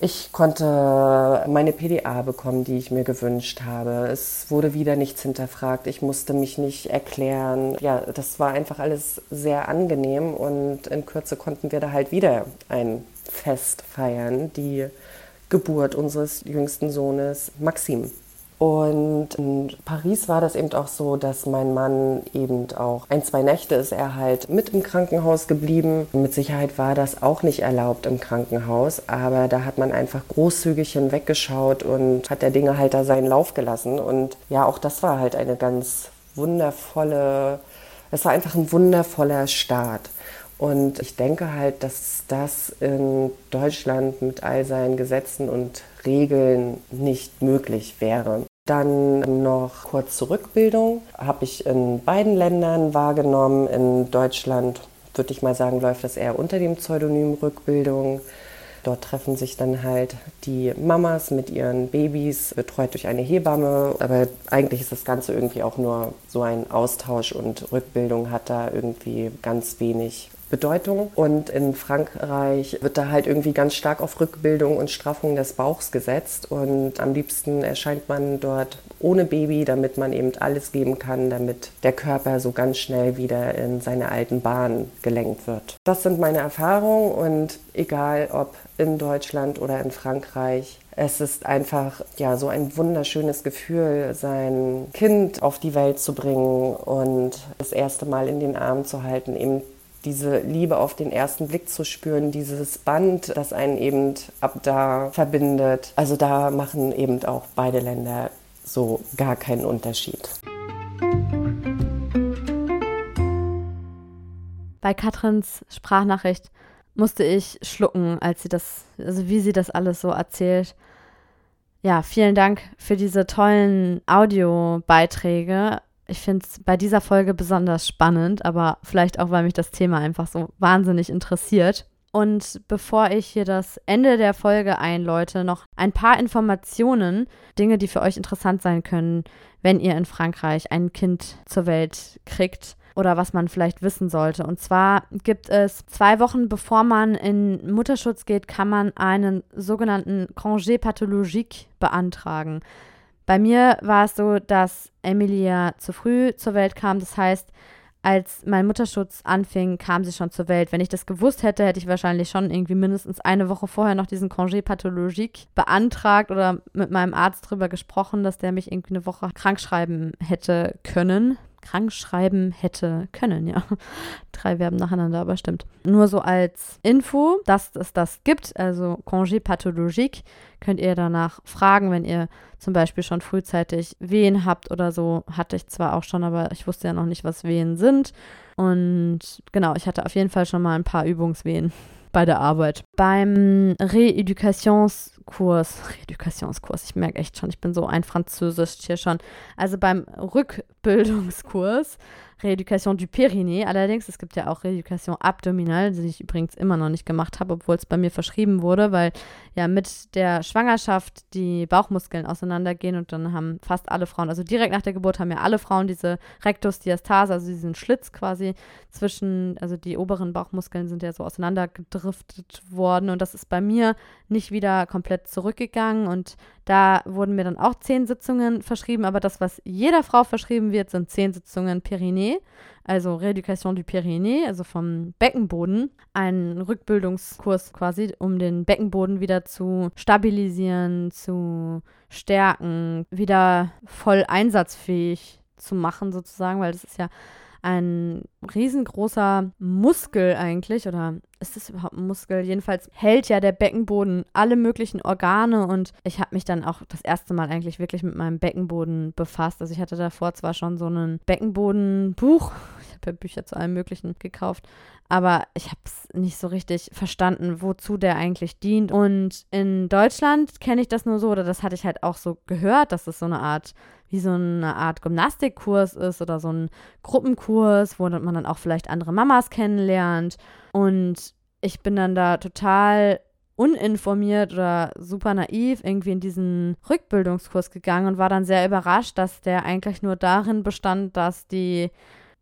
ich konnte meine PDA bekommen, die ich mir gewünscht habe. Es wurde wieder nichts hinterfragt. Ich musste mich nicht erklären. Ja, das war einfach alles sehr angenehm und in Kürze konnten wir da halt wieder ein Fest feiern, die Geburt unseres jüngsten Sohnes Maxim. Und in Paris war das eben auch so, dass mein Mann eben auch ein, zwei Nächte ist er halt mit im Krankenhaus geblieben. Mit Sicherheit war das auch nicht erlaubt im Krankenhaus, aber da hat man einfach großzügig hinweggeschaut und hat der Dinge halt da seinen Lauf gelassen. Und ja, auch das war halt eine ganz wundervolle, es war einfach ein wundervoller Start. Und ich denke halt, dass das in Deutschland mit all seinen Gesetzen und Regeln nicht möglich wäre. Dann noch kurz zur Rückbildung. Habe ich in beiden Ländern wahrgenommen. In Deutschland würde ich mal sagen, läuft das eher unter dem Pseudonym Rückbildung. Dort treffen sich dann halt die Mamas mit ihren Babys, betreut durch eine Hebamme. Aber eigentlich ist das Ganze irgendwie auch nur so ein Austausch und Rückbildung hat da irgendwie ganz wenig Bedeutung. Und in Frankreich wird da halt irgendwie ganz stark auf Rückbildung und Straffung des Bauchs gesetzt. Und am liebsten erscheint man dort ohne Baby, damit man eben alles geben kann, damit der Körper so ganz schnell wieder in seine alten Bahnen gelenkt wird. Das sind meine Erfahrungen und egal ob in Deutschland oder in Frankreich, es ist einfach ja so ein wunderschönes Gefühl, sein Kind auf die Welt zu bringen und das erste Mal in den Arm zu halten, eben diese Liebe auf den ersten Blick zu spüren, dieses Band, das einen eben ab da verbindet. Also da machen eben auch beide Länder so gar keinen Unterschied. Bei Katrins Sprachnachricht musste ich schlucken, als sie das, also wie sie das alles so erzählt. Ja, vielen Dank für diese tollen Audiobeiträge. Ich finde es bei dieser Folge besonders spannend, aber vielleicht auch, weil mich das Thema einfach so wahnsinnig interessiert. Und bevor ich hier das Ende der Folge einläute, noch ein paar Informationen, Dinge, die für euch interessant sein können, wenn ihr in Frankreich ein Kind zur Welt kriegt oder was man vielleicht wissen sollte. Und zwar gibt es zwei Wochen bevor man in Mutterschutz geht, kann man einen sogenannten Congé pathologique beantragen. Bei mir war es so, dass Emilia zu früh zur Welt kam. Das heißt, als mein Mutterschutz anfing, kam sie schon zur Welt. Wenn ich das gewusst hätte, hätte ich wahrscheinlich schon irgendwie mindestens eine Woche vorher noch diesen Congé pathologique beantragt oder mit meinem Arzt drüber gesprochen, dass der mich irgendwie eine Woche krank schreiben hätte können krank schreiben hätte können, ja. Drei Verben nacheinander, aber stimmt. Nur so als Info, dass es das gibt, also Congé pathologique, könnt ihr danach fragen, wenn ihr zum Beispiel schon frühzeitig Wehen habt oder so. Hatte ich zwar auch schon, aber ich wusste ja noch nicht, was Wehen sind. Und genau, ich hatte auf jeden Fall schon mal ein paar Übungswehen bei der Arbeit. Beim Reedukationskurs, Reedukationskurs, ich merke echt schon, ich bin so ein Französisch hier schon. Also beim Rückbildungskurs Rééducation du Périnée. Allerdings, es gibt ja auch Rééducation abdominal, die ich übrigens immer noch nicht gemacht habe, obwohl es bei mir verschrieben wurde, weil ja mit der Schwangerschaft die Bauchmuskeln auseinandergehen und dann haben fast alle Frauen, also direkt nach der Geburt haben ja alle Frauen diese Rectusdiastase, also diesen Schlitz quasi zwischen, also die oberen Bauchmuskeln sind ja so auseinandergedriftet worden und das ist bei mir nicht wieder komplett zurückgegangen und da wurden mir dann auch zehn Sitzungen verschrieben, aber das, was jeder Frau verschrieben wird, sind zehn Sitzungen Périnée, also Reeducation du Périnée, also vom Beckenboden. Ein Rückbildungskurs quasi, um den Beckenboden wieder zu stabilisieren, zu stärken, wieder voll einsatzfähig zu machen sozusagen, weil das ist ja ein riesengroßer Muskel eigentlich, oder ist das überhaupt ein Muskel? Jedenfalls hält ja der Beckenboden alle möglichen Organe und ich habe mich dann auch das erste Mal eigentlich wirklich mit meinem Beckenboden befasst. Also ich hatte davor zwar schon so ein Beckenbodenbuch, ich habe ja Bücher zu allem Möglichen gekauft, aber ich habe es nicht so richtig verstanden, wozu der eigentlich dient. Und in Deutschland kenne ich das nur so, oder das hatte ich halt auch so gehört, dass es so eine Art wie so eine Art Gymnastikkurs ist oder so ein Gruppenkurs, wo man dann auch vielleicht andere Mamas kennenlernt. Und ich bin dann da total uninformiert oder super naiv irgendwie in diesen Rückbildungskurs gegangen und war dann sehr überrascht, dass der eigentlich nur darin bestand, dass die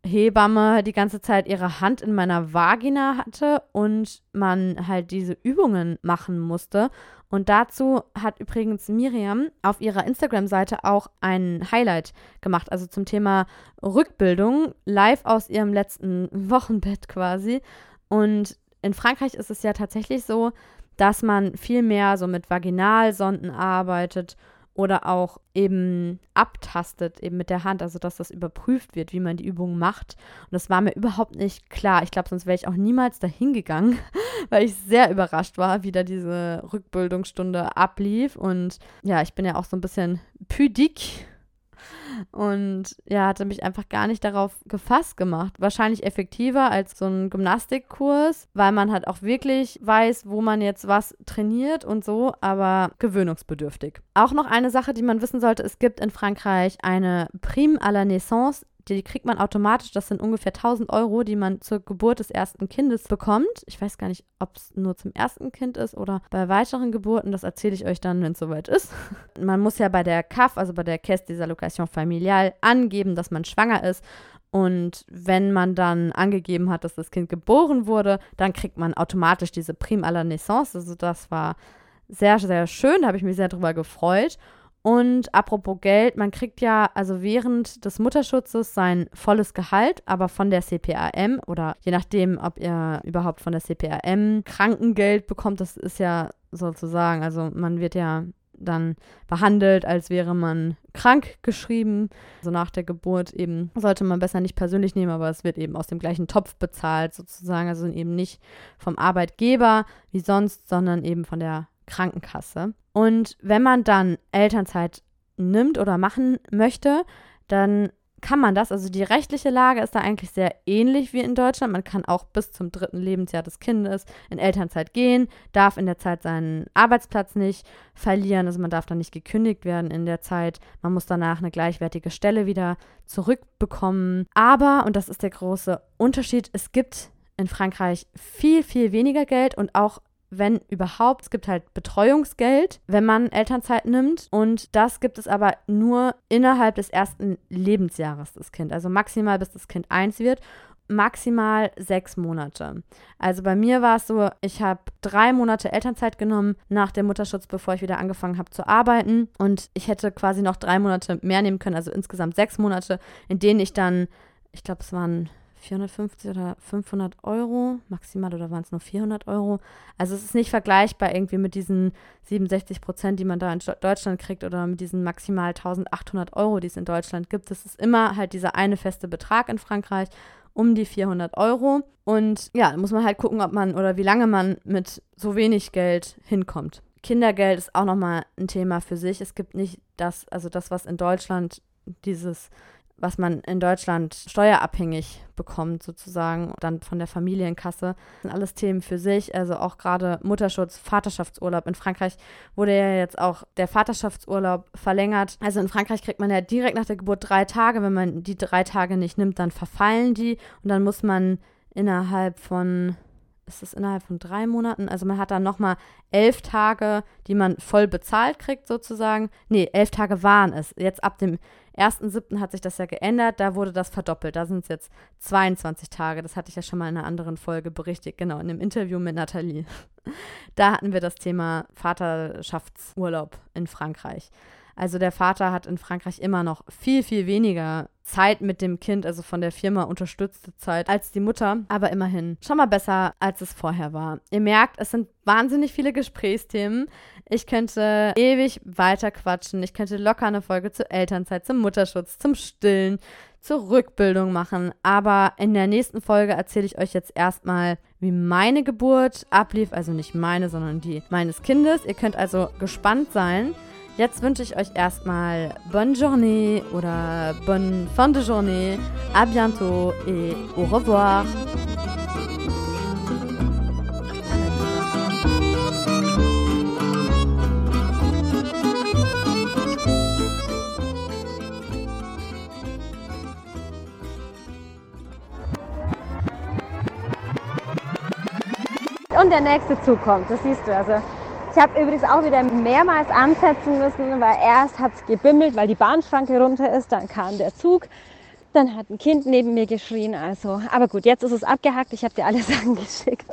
Hebamme die ganze Zeit ihre Hand in meiner Vagina hatte und man halt diese Übungen machen musste. Und dazu hat übrigens Miriam auf ihrer Instagram-Seite auch ein Highlight gemacht, also zum Thema Rückbildung, live aus ihrem letzten Wochenbett quasi. Und in Frankreich ist es ja tatsächlich so, dass man viel mehr so mit Vaginalsonden arbeitet oder auch eben abtastet, eben mit der Hand, also dass das überprüft wird, wie man die Übungen macht. Und das war mir überhaupt nicht klar. Ich glaube, sonst wäre ich auch niemals dahin gegangen, weil ich sehr überrascht war, wie da diese Rückbildungsstunde ablief. Und ja, ich bin ja auch so ein bisschen püdik und ja, hatte mich einfach gar nicht darauf gefasst gemacht. Wahrscheinlich effektiver als so ein Gymnastikkurs, weil man halt auch wirklich weiß, wo man jetzt was trainiert und so, aber gewöhnungsbedürftig. Auch noch eine Sache, die man wissen sollte, es gibt in Frankreich eine Prime à la Naissance die kriegt man automatisch. Das sind ungefähr 1000 Euro, die man zur Geburt des ersten Kindes bekommt. Ich weiß gar nicht, ob es nur zum ersten Kind ist oder bei weiteren Geburten. Das erzähle ich euch dann, wenn es soweit ist. Man muss ja bei der CAF, also bei der Caisse des Allocations Familiales, angeben, dass man schwanger ist. Und wenn man dann angegeben hat, dass das Kind geboren wurde, dann kriegt man automatisch diese Prime à la Naissance. Also das war sehr, sehr schön, da habe ich mich sehr drüber gefreut. Und apropos Geld, man kriegt ja also während des Mutterschutzes sein volles Gehalt, aber von der CPAM oder je nachdem, ob ihr überhaupt von der CPAM Krankengeld bekommt, das ist ja sozusagen, also man wird ja dann behandelt, als wäre man krank geschrieben. Also nach der Geburt eben sollte man besser nicht persönlich nehmen, aber es wird eben aus dem gleichen Topf bezahlt sozusagen, also eben nicht vom Arbeitgeber wie sonst, sondern eben von der Krankenkasse. Und wenn man dann Elternzeit nimmt oder machen möchte, dann kann man das. Also die rechtliche Lage ist da eigentlich sehr ähnlich wie in Deutschland. Man kann auch bis zum dritten Lebensjahr des Kindes in Elternzeit gehen, darf in der Zeit seinen Arbeitsplatz nicht verlieren. Also man darf dann nicht gekündigt werden in der Zeit. Man muss danach eine gleichwertige Stelle wieder zurückbekommen. Aber, und das ist der große Unterschied, es gibt in Frankreich viel, viel weniger Geld und auch wenn überhaupt. Es gibt halt Betreuungsgeld, wenn man Elternzeit nimmt. Und das gibt es aber nur innerhalb des ersten Lebensjahres des Kindes. Also maximal bis das Kind eins wird. Maximal sechs Monate. Also bei mir war es so, ich habe drei Monate Elternzeit genommen nach dem Mutterschutz, bevor ich wieder angefangen habe zu arbeiten. Und ich hätte quasi noch drei Monate mehr nehmen können, also insgesamt sechs Monate, in denen ich dann, ich glaube, es waren 450 oder 500 Euro maximal oder waren es nur 400 Euro? Also es ist nicht vergleichbar irgendwie mit diesen 67 Prozent, die man da in Deutschland kriegt oder mit diesen maximal 1800 Euro, die es in Deutschland gibt. Es ist immer halt dieser eine feste Betrag in Frankreich um die 400 Euro. Und ja, da muss man halt gucken, ob man oder wie lange man mit so wenig Geld hinkommt. Kindergeld ist auch nochmal ein Thema für sich. Es gibt nicht das, also das, was in Deutschland dieses was man in Deutschland steuerabhängig bekommt, sozusagen, dann von der Familienkasse. Das sind alles Themen für sich, also auch gerade Mutterschutz, Vaterschaftsurlaub. In Frankreich wurde ja jetzt auch der Vaterschaftsurlaub verlängert. Also in Frankreich kriegt man ja direkt nach der Geburt drei Tage. Wenn man die drei Tage nicht nimmt, dann verfallen die und dann muss man innerhalb von ist es innerhalb von drei Monaten. Also man hat dann nochmal elf Tage, die man voll bezahlt kriegt sozusagen. Nee, elf Tage waren es. Jetzt ab dem 1.7. hat sich das ja geändert. Da wurde das verdoppelt. Da sind es jetzt 22 Tage. Das hatte ich ja schon mal in einer anderen Folge berichtet. Genau, in einem Interview mit Nathalie. Da hatten wir das Thema Vaterschaftsurlaub in Frankreich. Also der Vater hat in Frankreich immer noch viel, viel weniger Zeit mit dem Kind, also von der Firma unterstützte Zeit, als die Mutter. Aber immerhin schon mal besser, als es vorher war. Ihr merkt, es sind wahnsinnig viele Gesprächsthemen. Ich könnte ewig weiter quatschen. Ich könnte locker eine Folge zur Elternzeit, zum Mutterschutz, zum Stillen, zur Rückbildung machen. Aber in der nächsten Folge erzähle ich euch jetzt erstmal, wie meine Geburt ablief. Also nicht meine, sondern die meines Kindes. Ihr könnt also gespannt sein. Jetzt wünsche ich euch erstmal bonne journée oder bonne fin de journée. À bientôt et au revoir. Und der nächste Zug kommt, das siehst du. Also ich habe übrigens auch wieder mehrmals ansetzen müssen, weil erst hat es gebimmelt, weil die Bahnschranke runter ist, dann kam der Zug, dann hat ein Kind neben mir geschrien. Also, aber gut, jetzt ist es abgehackt. Ich habe dir alles angeschickt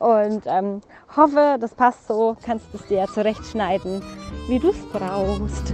und ähm, hoffe, das passt so. Kannst es dir zurechtschneiden, wie du es brauchst.